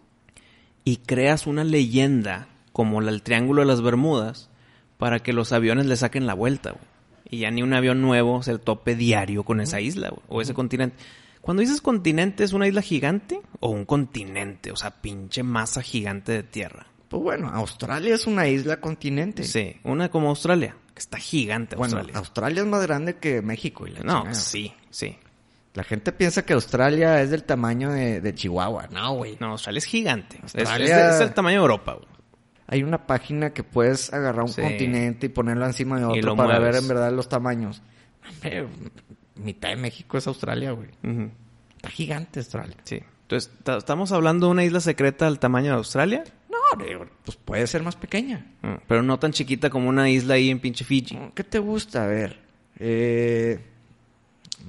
Y creas una leyenda como del Triángulo de las Bermudas para que los aviones le saquen la vuelta, güey. Y ya ni un avión nuevo se tope diario con esa isla, güey, o ese continente. Cuando dices continente, ¿es una isla gigante o un continente? O sea, pinche masa gigante de tierra. Pues bueno, Australia es una isla continente. Sí, una como Australia, que está gigante Bueno, Australia. Australia es más grande que México. Y la no, sí, sí. La gente piensa que Australia es del tamaño de, de Chihuahua. No, güey. No, Australia es gigante. Australia- Es, es el tamaño de Europa, güey. Hay una página que puedes agarrar un Sí. continente y ponerlo encima de otro para mueves. ver en verdad los tamaños. Hombre, mitad de México es Australia, güey. Está gigante Australia. Sí. Entonces, ta- ¿estamos hablando de una isla secreta del tamaño de Australia? Digo, pues puede ser más pequeña. Mm, Pero no tan chiquita como una isla ahí en pinche Fiji. ¿Qué te gusta? A ver. Eh,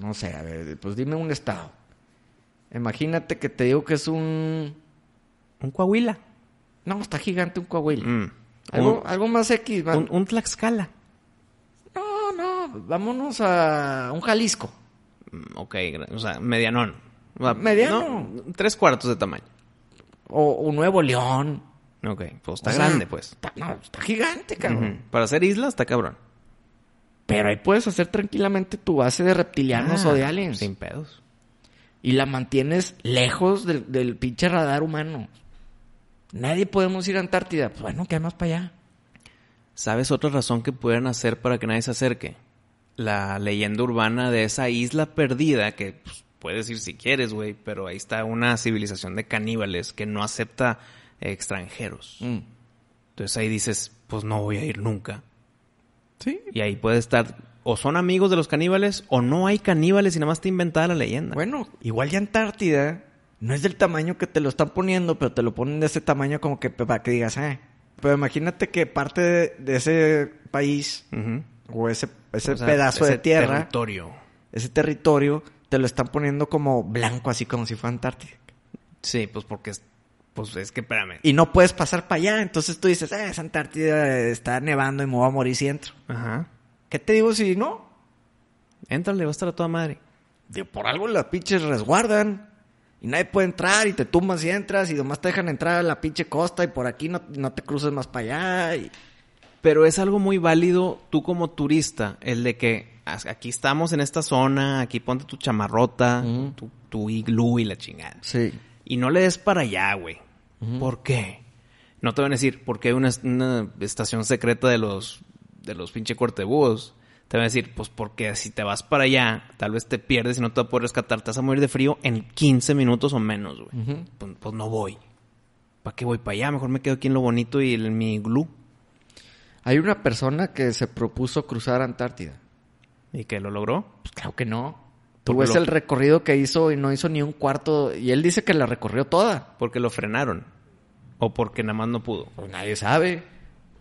no sé, a ver, pues dime un estado. Imagínate que te digo que es un... Un Coahuila. No, está gigante un Coahuila. Mm. Algo, Un, algo más X. más- un- un Tlaxcala. No, no, vámonos a un Jalisco. Mm, Ok, o sea, medianón. Va- Mediano. no, tres cuartos de tamaño. O un Nuevo León. Ok, pues está O sea, grande, pues. Está, no, está gigante, cabrón. Para hacer isla está cabrón. Pero ahí puedes hacer tranquilamente tu base de reptilianos Ah, o de aliens. Sin pedos. Y la mantienes lejos del, del pinche radar humano. Nadie podemos ir a Antártida. Pues bueno, ¿qué hay más para allá? ¿Sabes otra razón que pudieran hacer para que nadie se acerque? La leyenda urbana de esa isla perdida que pues, puedes ir si quieres, güey, pero ahí está una civilización de caníbales que no acepta extranjeros. Mm. Entonces ahí dices, pues no voy a ir nunca. Sí. Y ahí puede estar, o son amigos de los caníbales, o no hay caníbales y nada más te inventada la leyenda. Bueno, igual ya Antártida no es del tamaño que te lo están poniendo, pero te lo ponen de ese tamaño como que para que digas, eh. Pero imagínate que parte de, de ese país o ese, ese O sea, pedazo de tierra, Territorio. ese territorio, te lo están poniendo como blanco, así como si fuera Antártida. Sí, pues porque es, pues es que espérame. Y no puedes pasar para allá. Entonces tú dices, eh, esa Antártida está nevando y me voy a morir si entro. Ajá. ¿Qué te digo si no? Éntrale, va a estar a toda madre. Digo, por algo las pinches resguardan. Y nadie puede entrar y te tumbas y entras y nomás te dejan entrar a la pinche costa y por aquí no, no te cruces más para allá. Y... Pero es algo muy válido tú como turista, el de que aquí estamos en esta zona, aquí ponte tu chamarrota, tu, tu iglú y la chingada. Sí. Y no le des para allá, güey. ¿Por qué? No te van a decir, porque hay una, una estación secreta de los, de los pinche cortebúos. Te van a decir, pues porque si te vas para allá, tal vez te pierdes y no te vas a poder rescatar. Te vas a morir de frío en 15 minutos o menos, güey. Pues, pues no voy. ¿Para qué voy para allá? Mejor me quedo aquí en lo bonito y en mi iglú. Hay una persona que se propuso cruzar Antártida. ¿Y que lo logró? Pues claro que no. Tú ves lo- el recorrido que hizo y no hizo ni un cuarto. Y él dice que la recorrió toda. Porque lo frenaron. O porque nada más no pudo. Pues nadie sabe.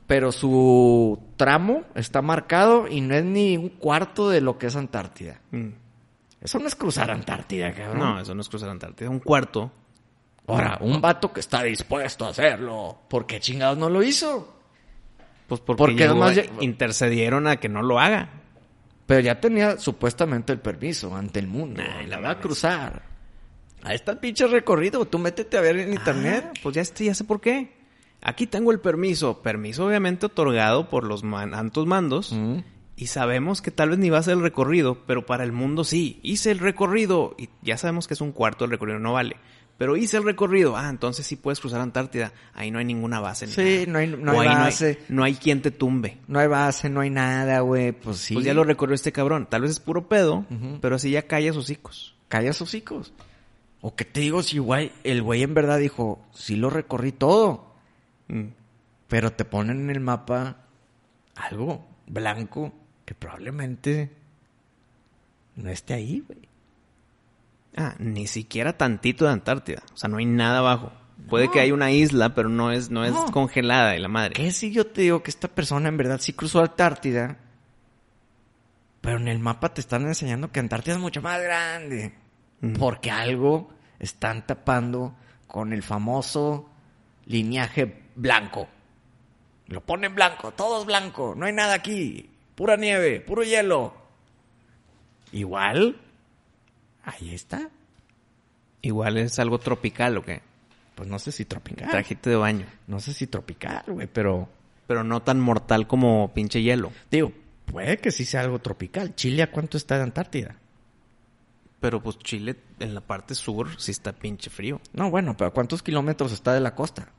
Pero su tramo está marcado y no es ni un cuarto de lo que es Antártida. Mm. Eso no es cruzar Antártida, cabrón. No, eso no es cruzar Antártida. Un cuarto. Ahora, un vato que está dispuesto a hacerlo. ¿Por qué chingados no lo hizo? Pues porque, además ya- intercedieron a que no lo haga. Pero ya tenía supuestamente el permiso ante el mundo. Y la va a cruzar. Ahí está el pinche recorrido. Tú métete a ver en internet. Ah, pues ya, este- ya sé por qué. Aquí tengo el permiso. Permiso obviamente otorgado por los man- altos mandos. Mm. Y sabemos que tal vez ni va a ser el recorrido, pero para el mundo sí. Hice el recorrido. Y ya sabemos que es un cuarto el recorrido, no vale. Pero hice el recorrido. Ah, entonces sí puedes cruzar Antártida. Ahí no hay ninguna base. ni Sí, nada. no hay- no hay base. No hay, quien te tumbe. No hay base, no hay nada, güey. Pues sí. Pues ya lo recorrió este cabrón. Tal vez es puro pedo, pero así ya calla sus hocicos. Calla sus hijos. O que te digo, si güey, el güey en verdad dijo, sí lo recorrí todo. Mm. Pero te ponen en el mapa algo blanco que probablemente no esté ahí, güey. Ah, ni siquiera tantito de Antártida. O sea, no hay nada abajo. Puede que haya una isla, pero no es, no es No. congelada y la madre. ¿Qué si yo te digo que esta persona en verdad sí cruzó Antártida? Pero en el mapa te están enseñando que Antártida es mucho más grande. Mm. Porque algo están tapando con el famoso lineaje blanco. Lo ponen blanco, todo es blanco, no hay nada aquí. Pura nieve, puro hielo. Igual, ahí está. Igual es algo tropical o qué. Pues no sé si tropical. Trajite de baño. No sé si tropical, güey, pero Pero no tan mortal como pinche hielo. digo, puede que sí sea algo tropical. ¿Chile a cuánto está de Antártida? Pero pues Chile en la parte sur sí está pinche frío. No, bueno, pero ¿a cuántos kilómetros está de la costa?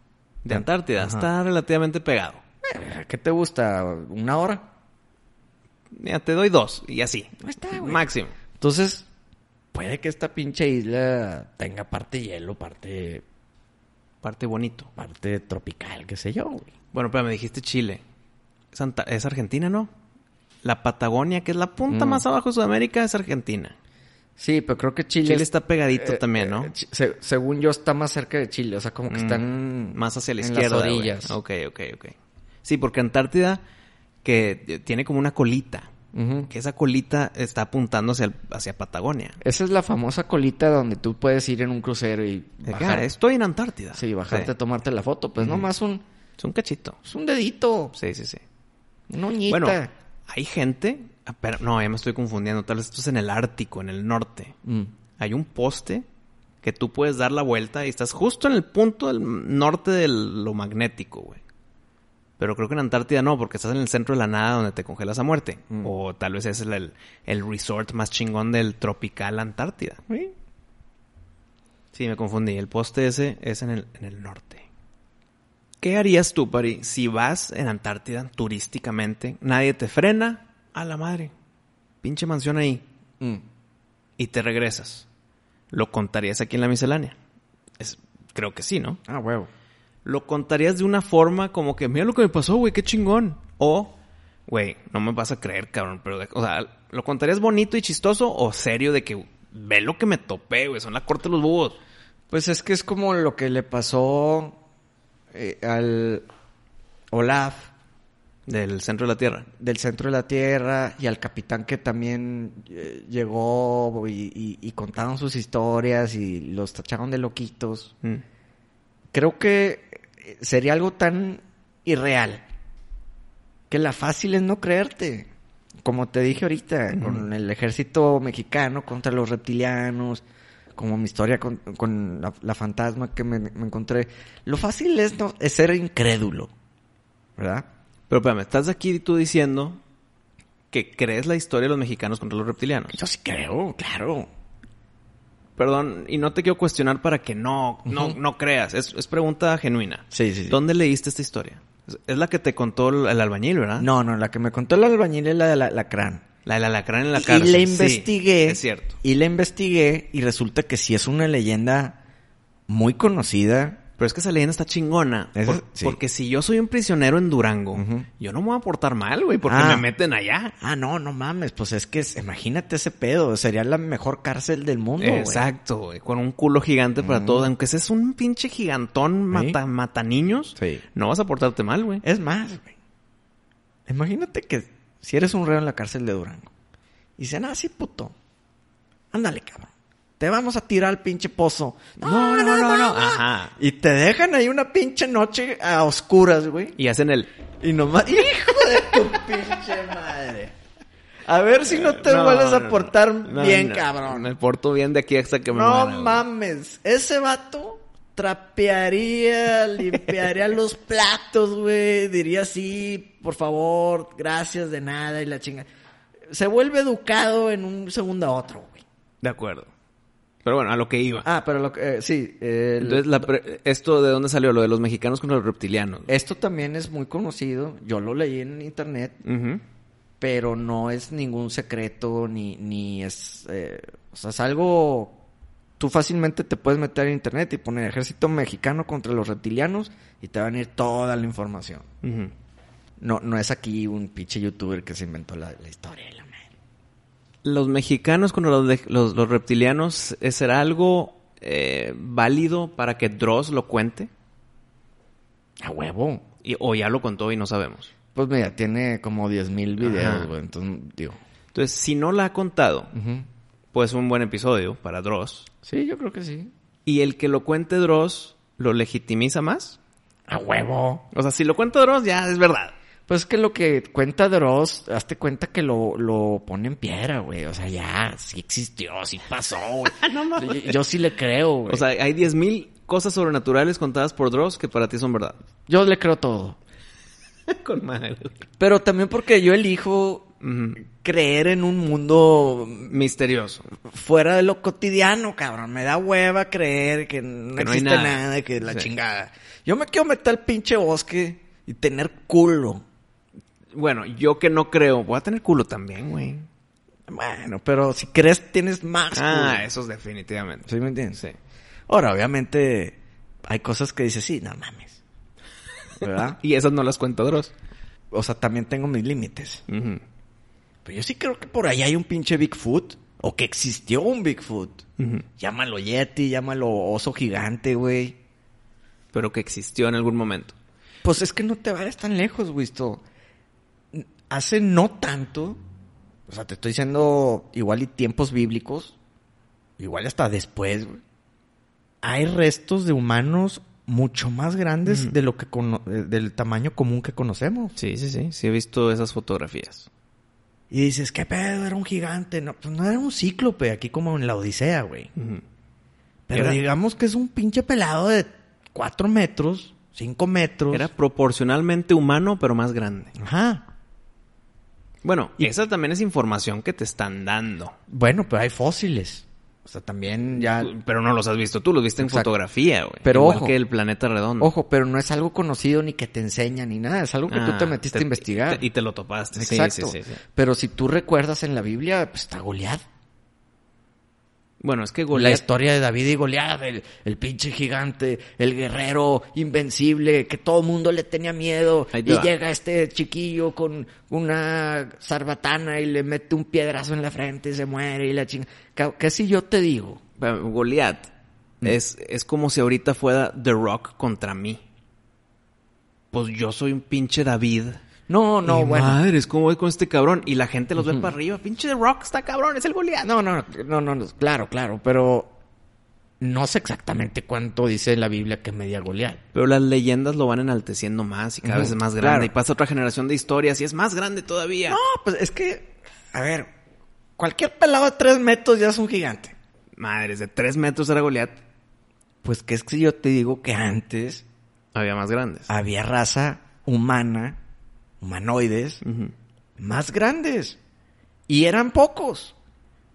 De Antártida Ajá. está relativamente pegado. Eh, ¿Qué te gusta? ¿Una hora? Mira, te doy dos y así. Ahí está, güey. Máximo. Entonces, puede que esta pinche isla tenga parte hielo, parte, Parte bonito. parte tropical, qué sé yo, güey. Bueno, pero me dijiste Chile. Es, Anta- es Argentina, ¿no? La Patagonia, que es la punta Mm. más abajo de Sudamérica, es Argentina. Sí, pero creo que Chile... Chile es- está pegadito eh, también, eh, ¿no? Se- según yo, está más cerca de Chile. O sea, como que Mm, están... más hacia la en izquierda. Las güey. orillas. Ok, ok, ok. Sí, porque Antártida, que eh, tiene como una colita. Que esa colita está apuntando hacia, el- hacia Patagonia. Esa es la famosa colita donde tú puedes ir en un crucero y bajar. estoy en Antártida. Sí, bajarte Sí. a tomarte la foto. Pues nomás un... Es un cachito. Es un dedito. Sí, sí, sí. Una uñita. Bueno, hay gente... pero, no, ya me estoy confundiendo. Tal vez esto es en el Ártico, en el norte. Mm. Hay un poste que tú puedes dar la vuelta y estás justo en el punto del norte de lo magnético, güey. Pero creo que en Antártida no, porque estás en el centro de la nada donde te congelas a muerte. Mm. O tal vez es el, el, el resort más chingón del tropical Antártida. Sí. Sí, me confundí. El poste ese es en el, en el norte. ¿Qué harías tú, Pari, si vas en Antártida turísticamente? Nadie te frena. A la madre. Pinche mansión ahí. Mm. Y te regresas. ¿Lo contarías aquí en la miscelánea? Es, creo que sí, ¿no? Ah, huevo. Lo contarías de una forma como que, mira lo que me pasó, güey, qué chingón. O, güey, no me vas a creer, cabrón. Pero, o sea, ¿lo contarías bonito y chistoso o serio de que, ve lo que me topé, güey, son la corte de los búhos? Pues es que es como lo que le pasó eh, al Olaf Del centro de la Tierra. del centro de la Tierra y al capitán que también eh, llegó y, y- y contaron sus historias y los tacharon de loquitos. Mm. Creo que eh, sería algo tan irreal que la fácil es no creerte. Como te dije ahorita, con el ejército mexicano contra los reptilianos, como mi historia con, con la, la fantasma que me, me encontré. Lo fácil es, no, es ser incrédulo, ¿verdad? Pero espérame, estás aquí tú diciendo que crees la historia de los mexicanos contra los reptilianos. Yo sí creo, claro. Perdón, y no te quiero cuestionar para que no, no, no creas. Es, es pregunta genuina. Sí, sí, sí. ¿Dónde leíste esta historia? Es- la que te contó el, albañil, ¿verdad? No, no, la que me contó el albañil es la de la, la crán. La del alacrán en la cárcel. Y la sí, investigué. es cierto. Y la investigué y resulta que sí es una leyenda muy conocida. Pero es que esa leyenda está chingona. Sí. Porque si yo soy un prisionero en Durango, yo no me voy a portar mal, güey, porque Ah. me meten allá. Ah, no, no mames, pues es que imagínate ese pedo, sería la mejor cárcel del mundo, güey. Exacto, güey. Con un culo gigante para Mm. todo. Aunque seas un pinche gigantón mata, mata niños, Sí. no vas a portarte mal, güey. Es más, güey. Imagínate que si eres un reo en la cárcel de Durango y dicen, ah, sí, puto, ándale, cabrón. Te vamos a tirar al pinche pozo. No, no, no, no. Ajá. Y te dejan ahí una pinche noche a oscuras, güey. Y hacen el... Y nomás, hijo de tu pinche madre. A ver si no te No, vuelves a portar no, bien, no. cabrón. Me porto bien de aquí hasta que me No muera, güey. mames. Ese vato trapearía, limpiaría los platos, güey. Diría sí, por favor, gracias de nada y la chinga. Se vuelve educado en un segundo a otro, güey. De acuerdo. Pero bueno, a lo que iba. Ah, pero lo que, eh, sí. el- Entonces, la pre- ¿esto de dónde salió? Lo de los mexicanos contra los reptilianos. Esto también es muy conocido. Yo lo leí en internet. Ujú. pero no es ningún secreto ni, ni es... eh, o sea, es algo... Tú fácilmente te puedes meter en internet y poner ejército mexicano contra los reptilianos y te va a venir toda la información. Ujú. No, no es aquí un pinche youtuber que se inventó la, la historia. de La. Los mexicanos contra los, de- los, los reptilianos, ¿eh, ¿será algo eh, válido para que Dross lo cuente? A huevo. Y- o ya lo contó y no sabemos. Pues mira, tiene como 10.000 Ajá. videos, güey. Entonces, digo... Entonces, si no la ha contado, pues un buen episodio para Dross. Sí, yo creo que sí. Y el que lo cuente Dross, ¿lo legitimiza más? A huevo. O sea, si lo cuenta Dross, ya es verdad. Pues es que lo que cuenta Dross, hazte cuenta que lo, lo pone en piedra, güey. O sea, ya, sí existió, sí pasó, güey. yo, yo sí le creo, güey. O sea, hay 10.000 cosas sobrenaturales contadas por Dross que para ti son verdad. yo le creo todo. Con madre. Pero también porque yo elijo Ujú. creer en un mundo Misterioso. fuera de lo cotidiano, cabrón. Me da hueva creer que no, Que no hay existe nada. nada, que la Sí. chingada. Yo me quiero meter al pinche bosque y tener culo. Bueno, yo que no creo, voy a tener culo también, güey. Bueno, pero si crees tienes más Ah, culo. esos definitivamente. ¿Sí me entiendes? Sí. Ahora, obviamente, hay cosas que dices, sí, no mames. ¿Verdad? Y esas no las cuenta Dross. o sea, también tengo mis límites. Pero yo sí creo que por ahí hay un pinche Bigfoot. O que existió un Bigfoot. Llámalo Yeti, llámalo oso gigante, güey. Pero que existió en algún momento. Pues es que no te vayas tan lejos, güey. esto. Hace no tanto, o sea, te estoy diciendo igual y tiempos bíblicos, igual hasta después, güey. Hay restos de humanos mucho más grandes de lo que cono- del tamaño común que conocemos. Sí, sí, sí. Sí he visto esas fotografías. Y dices, ¿qué pedo? Era un gigante. No, pues no era un cíclope, aquí como en la Odisea, güey. Pero Era- digamos que es un pinche pelado de cuatro metros, cinco metros. Era proporcionalmente humano, pero más grande. Ajá. Bueno, esa también es información que te están dando. Bueno, pero hay fósiles. O sea, también ya... Pero no los has visto tú, los viste en fotografía, güey. Pero Igual ojo. que el planeta redondo. Ojo, pero no es algo conocido ni que te enseña ni nada. Es algo que tú Ah, te metiste a investigar. te- y te lo topaste. Exacto. sí, sí, sí. Pero si tú recuerdas en la Biblia, pues está Goliat. Bueno, es que La historia de David y Goliat, el, el pinche gigante, el guerrero invencible, que todo el mundo le tenía miedo. Y va. llega este chiquillo con una sarbatana y le mete un piedrazo en la frente y se muere y la chinga. ¿Qué, qué si yo te digo? Goliat Mm. es, es como si ahorita fuera The Rock contra mí. Pues yo soy un pinche David. No, no, Y bueno. Madres, ¿cómo voy con este cabrón? Y la gente los ve para arriba. Pinche The Rock está cabrón, es el Goliat. No, no, no, no, no, claro, claro, pero no sé exactamente cuánto dice la Biblia que medía Goliat. Pero las leyendas lo van enalteciendo más y cada vez es más grande. claro. Y pasa otra generación de historias y es más grande todavía. No, pues es que, a ver, cualquier pelado de tres metros ya es un gigante. Madres, de tres metros era Goliat. Pues que es que yo te digo que antes Había más grandes. había raza humana humanoides más grandes. Y eran pocos.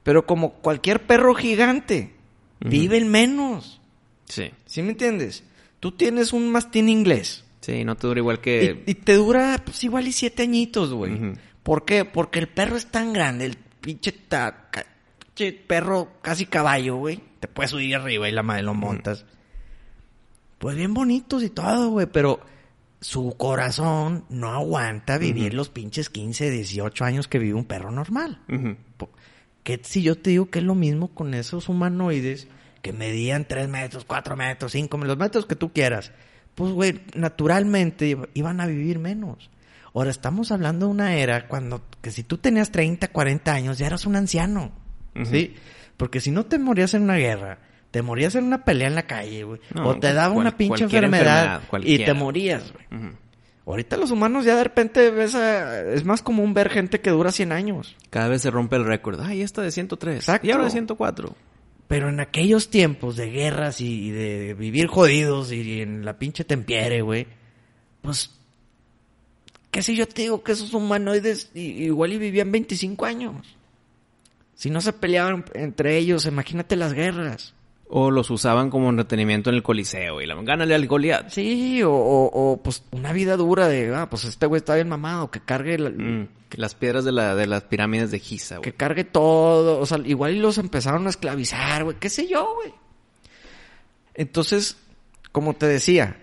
Pero como cualquier perro gigante, viven menos. Sí. ¿Sí me entiendes? Tú tienes un mastín inglés. Sí, no te dura igual que... Y, y te dura pues igual y siete añitos, güey. ¿Por qué? Porque el perro es tan grande, el pinche, ta- ca- pinche perro casi caballo, güey. Te puedes subir arriba y la madre lo montas. Pues bien bonitos y todo, güey, pero su corazón no aguanta vivir los pinches 15, 18 años que vive un perro normal. ¿Qué si yo te digo que es lo mismo con esos humanoides que medían 3 metros, 4 metros, 5 metros, los metros que tú quieras? Pues, güey, naturalmente iba- iban a vivir menos. Ahora, estamos hablando de una era cuando, que si tú tenías 30, 40 años, ya eras un anciano. ¿Sí? Porque si no te morías en una guerra, te morías en una pelea en la calle, güey. No, o te daba cual- una pinche enfermedad, enfermedad, y te morías, güey. Ahorita los humanos ya de repente ves a- es más común ver gente que dura 100 años. Cada vez se rompe el récord. Ay, esta de 103. Exacto. Y ahora de 104. Pero en aquellos tiempos de guerras y de vivir jodidos y en la pinche tempiere, güey, pues, ¿qué si yo te digo que esos humanoides igual y vivían 25 años? Si no se peleaban entre ellos, imagínate las guerras. O los usaban como entretenimiento en el coliseo. Y la gánale al Goliat. Sí, o, o- o, pues una vida dura de, ah, pues este güey está bien mamado, que cargue, la- Mm, Las piedras de, la, de las pirámides de Giza, que güey. cargue todo, o sea, igual y los empezaron a esclavizar, güey, qué sé yo, güey. Entonces, como te decía,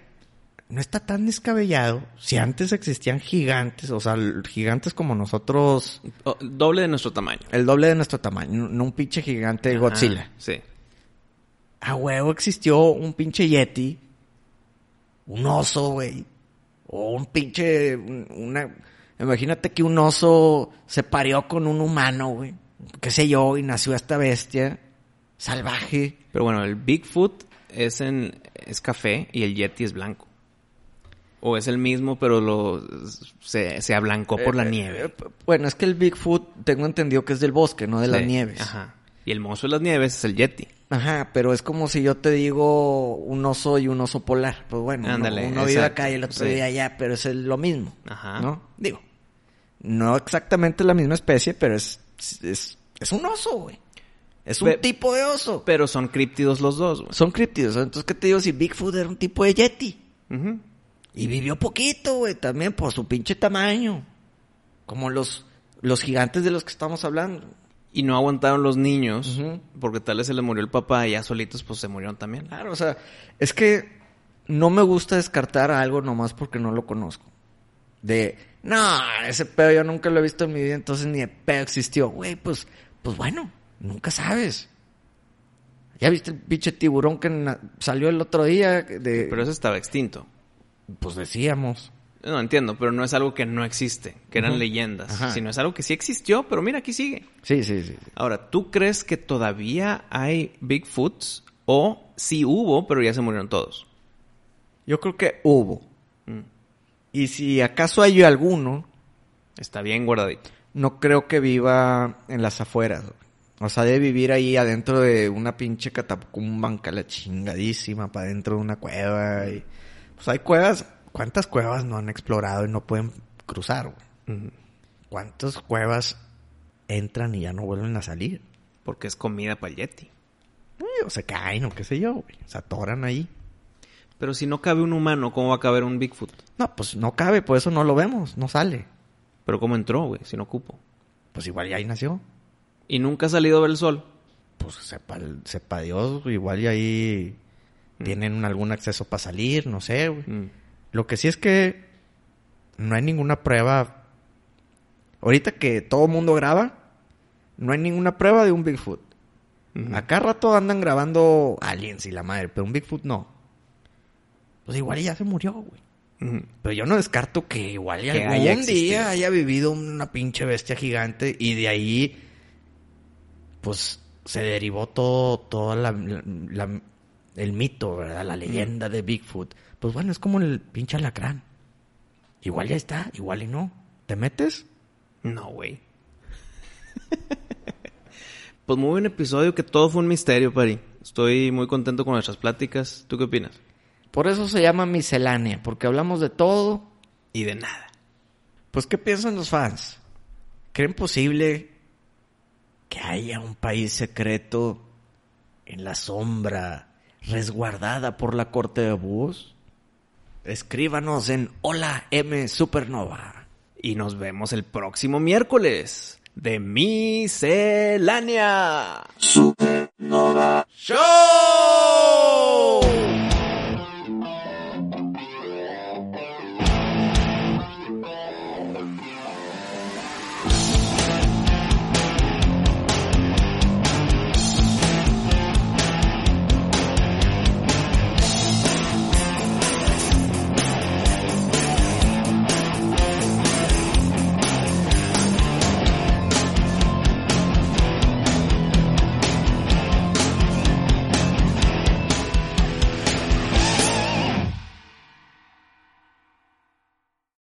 no está tan descabellado. Si antes existían gigantes, o sea, gigantes como nosotros, O- doble de nuestro tamaño. el doble de nuestro tamaño, no no un pinche gigante Godzilla. Sí. A huevo existió un pinche Yeti, un oso, güey, o un pinche, un- una, imagínate que un oso se parió con un humano, güey, qué sé yo, y nació esta bestia salvaje. Pero bueno, el Bigfoot es en es café y el Yeti es blanco. O es el mismo, pero lo se, se ablancó por la Eh, nieve. eh, bueno, es que el Bigfoot tengo entendido que es del bosque, no de las nieves. Ajá. Y el monstruo de las nieves es el Yeti. Ajá, pero es como si yo te digo un oso y un oso polar. Pues bueno, uno- Ándale, uno, vive acá y el otro sí. vive allá, pero es lo mismo. Ajá. ¿No? Digo, no exactamente la misma especie, pero es, es, es un oso, güey. Es un Pe- tipo de oso. Pero son críptidos los dos, güey. Son críptidos. Entonces, ¿qué te digo? Si Bigfoot era un tipo de Yeti. Ujú. Y vivió poquito, güey, también por su pinche tamaño. Como los, los gigantes de los que estamos hablando. Y no aguantaron los niños, porque tal vez se les murió el papá y ya solitos pues se murieron también. Claro, o sea, es que no me gusta descartar algo nomás porque no lo conozco. De, no, ese pedo yo nunca lo he visto en mi vida, entonces ni de pedo existió. Güey, pues, pues bueno, nunca sabes. ¿Ya viste el pinche tiburón que salió el otro día? De, Pero ese estaba extinto. Pues decíamos. No entiendo, pero no es algo que no existe, que eran leyendas, Ajá. sino es algo que sí existió, pero mira, aquí sigue. Sí, sí, sí. Ahora, ¿tú crees que todavía hay Bigfoots o sí hubo, pero ya se murieron todos? Yo creo que hubo. Mm. Y si acaso hay alguno, Está bien guardadito. no creo que viva en las afueras. O sea, de vivir ahí adentro de una pinche catacumba la chingadísima para adentro de una cueva. Y... Pues hay cuevas. ¿Cuántas cuevas no han explorado y no pueden cruzar? güey? ¿Cuántas cuevas entran y ya no vuelven a salir? Porque es comida para el Yeti. Eh, O se caen o qué sé yo, güey. Se atoran ahí. Pero si no cabe un humano, ¿cómo va a caber un Bigfoot? No, pues no cabe, por eso no lo vemos, no sale. Pero ¿cómo entró, güey? Si no cupo. Pues igual ya ahí nació. Y nunca ha salido a ver el sol. pues sepa, sepa Dios, igual y ahí tienen algún acceso para salir, no sé, güey. Mm. Lo que sí es que no hay ninguna prueba. Ahorita que todo mundo graba, no hay ninguna prueba de un Bigfoot. Ujú. Acá rato andan grabando aliens y la madre, pero un Bigfoot no. Pues igual ya se murió, güey. Pero yo no descarto que igual Que algún haya día haya vivido una pinche bestia gigante y de ahí, pues, se derivó todo, toda la, la- el mito, ¿verdad? La leyenda de Bigfoot. Pues bueno, es como el pinche alacrán. Igual ya está, igual y no. ¿Te metes? No, güey. pues muy buen episodio, que todo fue un misterio, Pari. Estoy muy contento con nuestras pláticas. ¿Tú qué opinas? Por eso se llama miscelánea, porque hablamos de todo. Y de nada. Pues, ¿qué piensan los fans? ¿Creen posible que haya un país secreto en la sombra, resguardada por la corte de bus? escríbanos en Hola M Supernova. Y nos vemos el próximo miércoles de Miscelánea Supernova Show.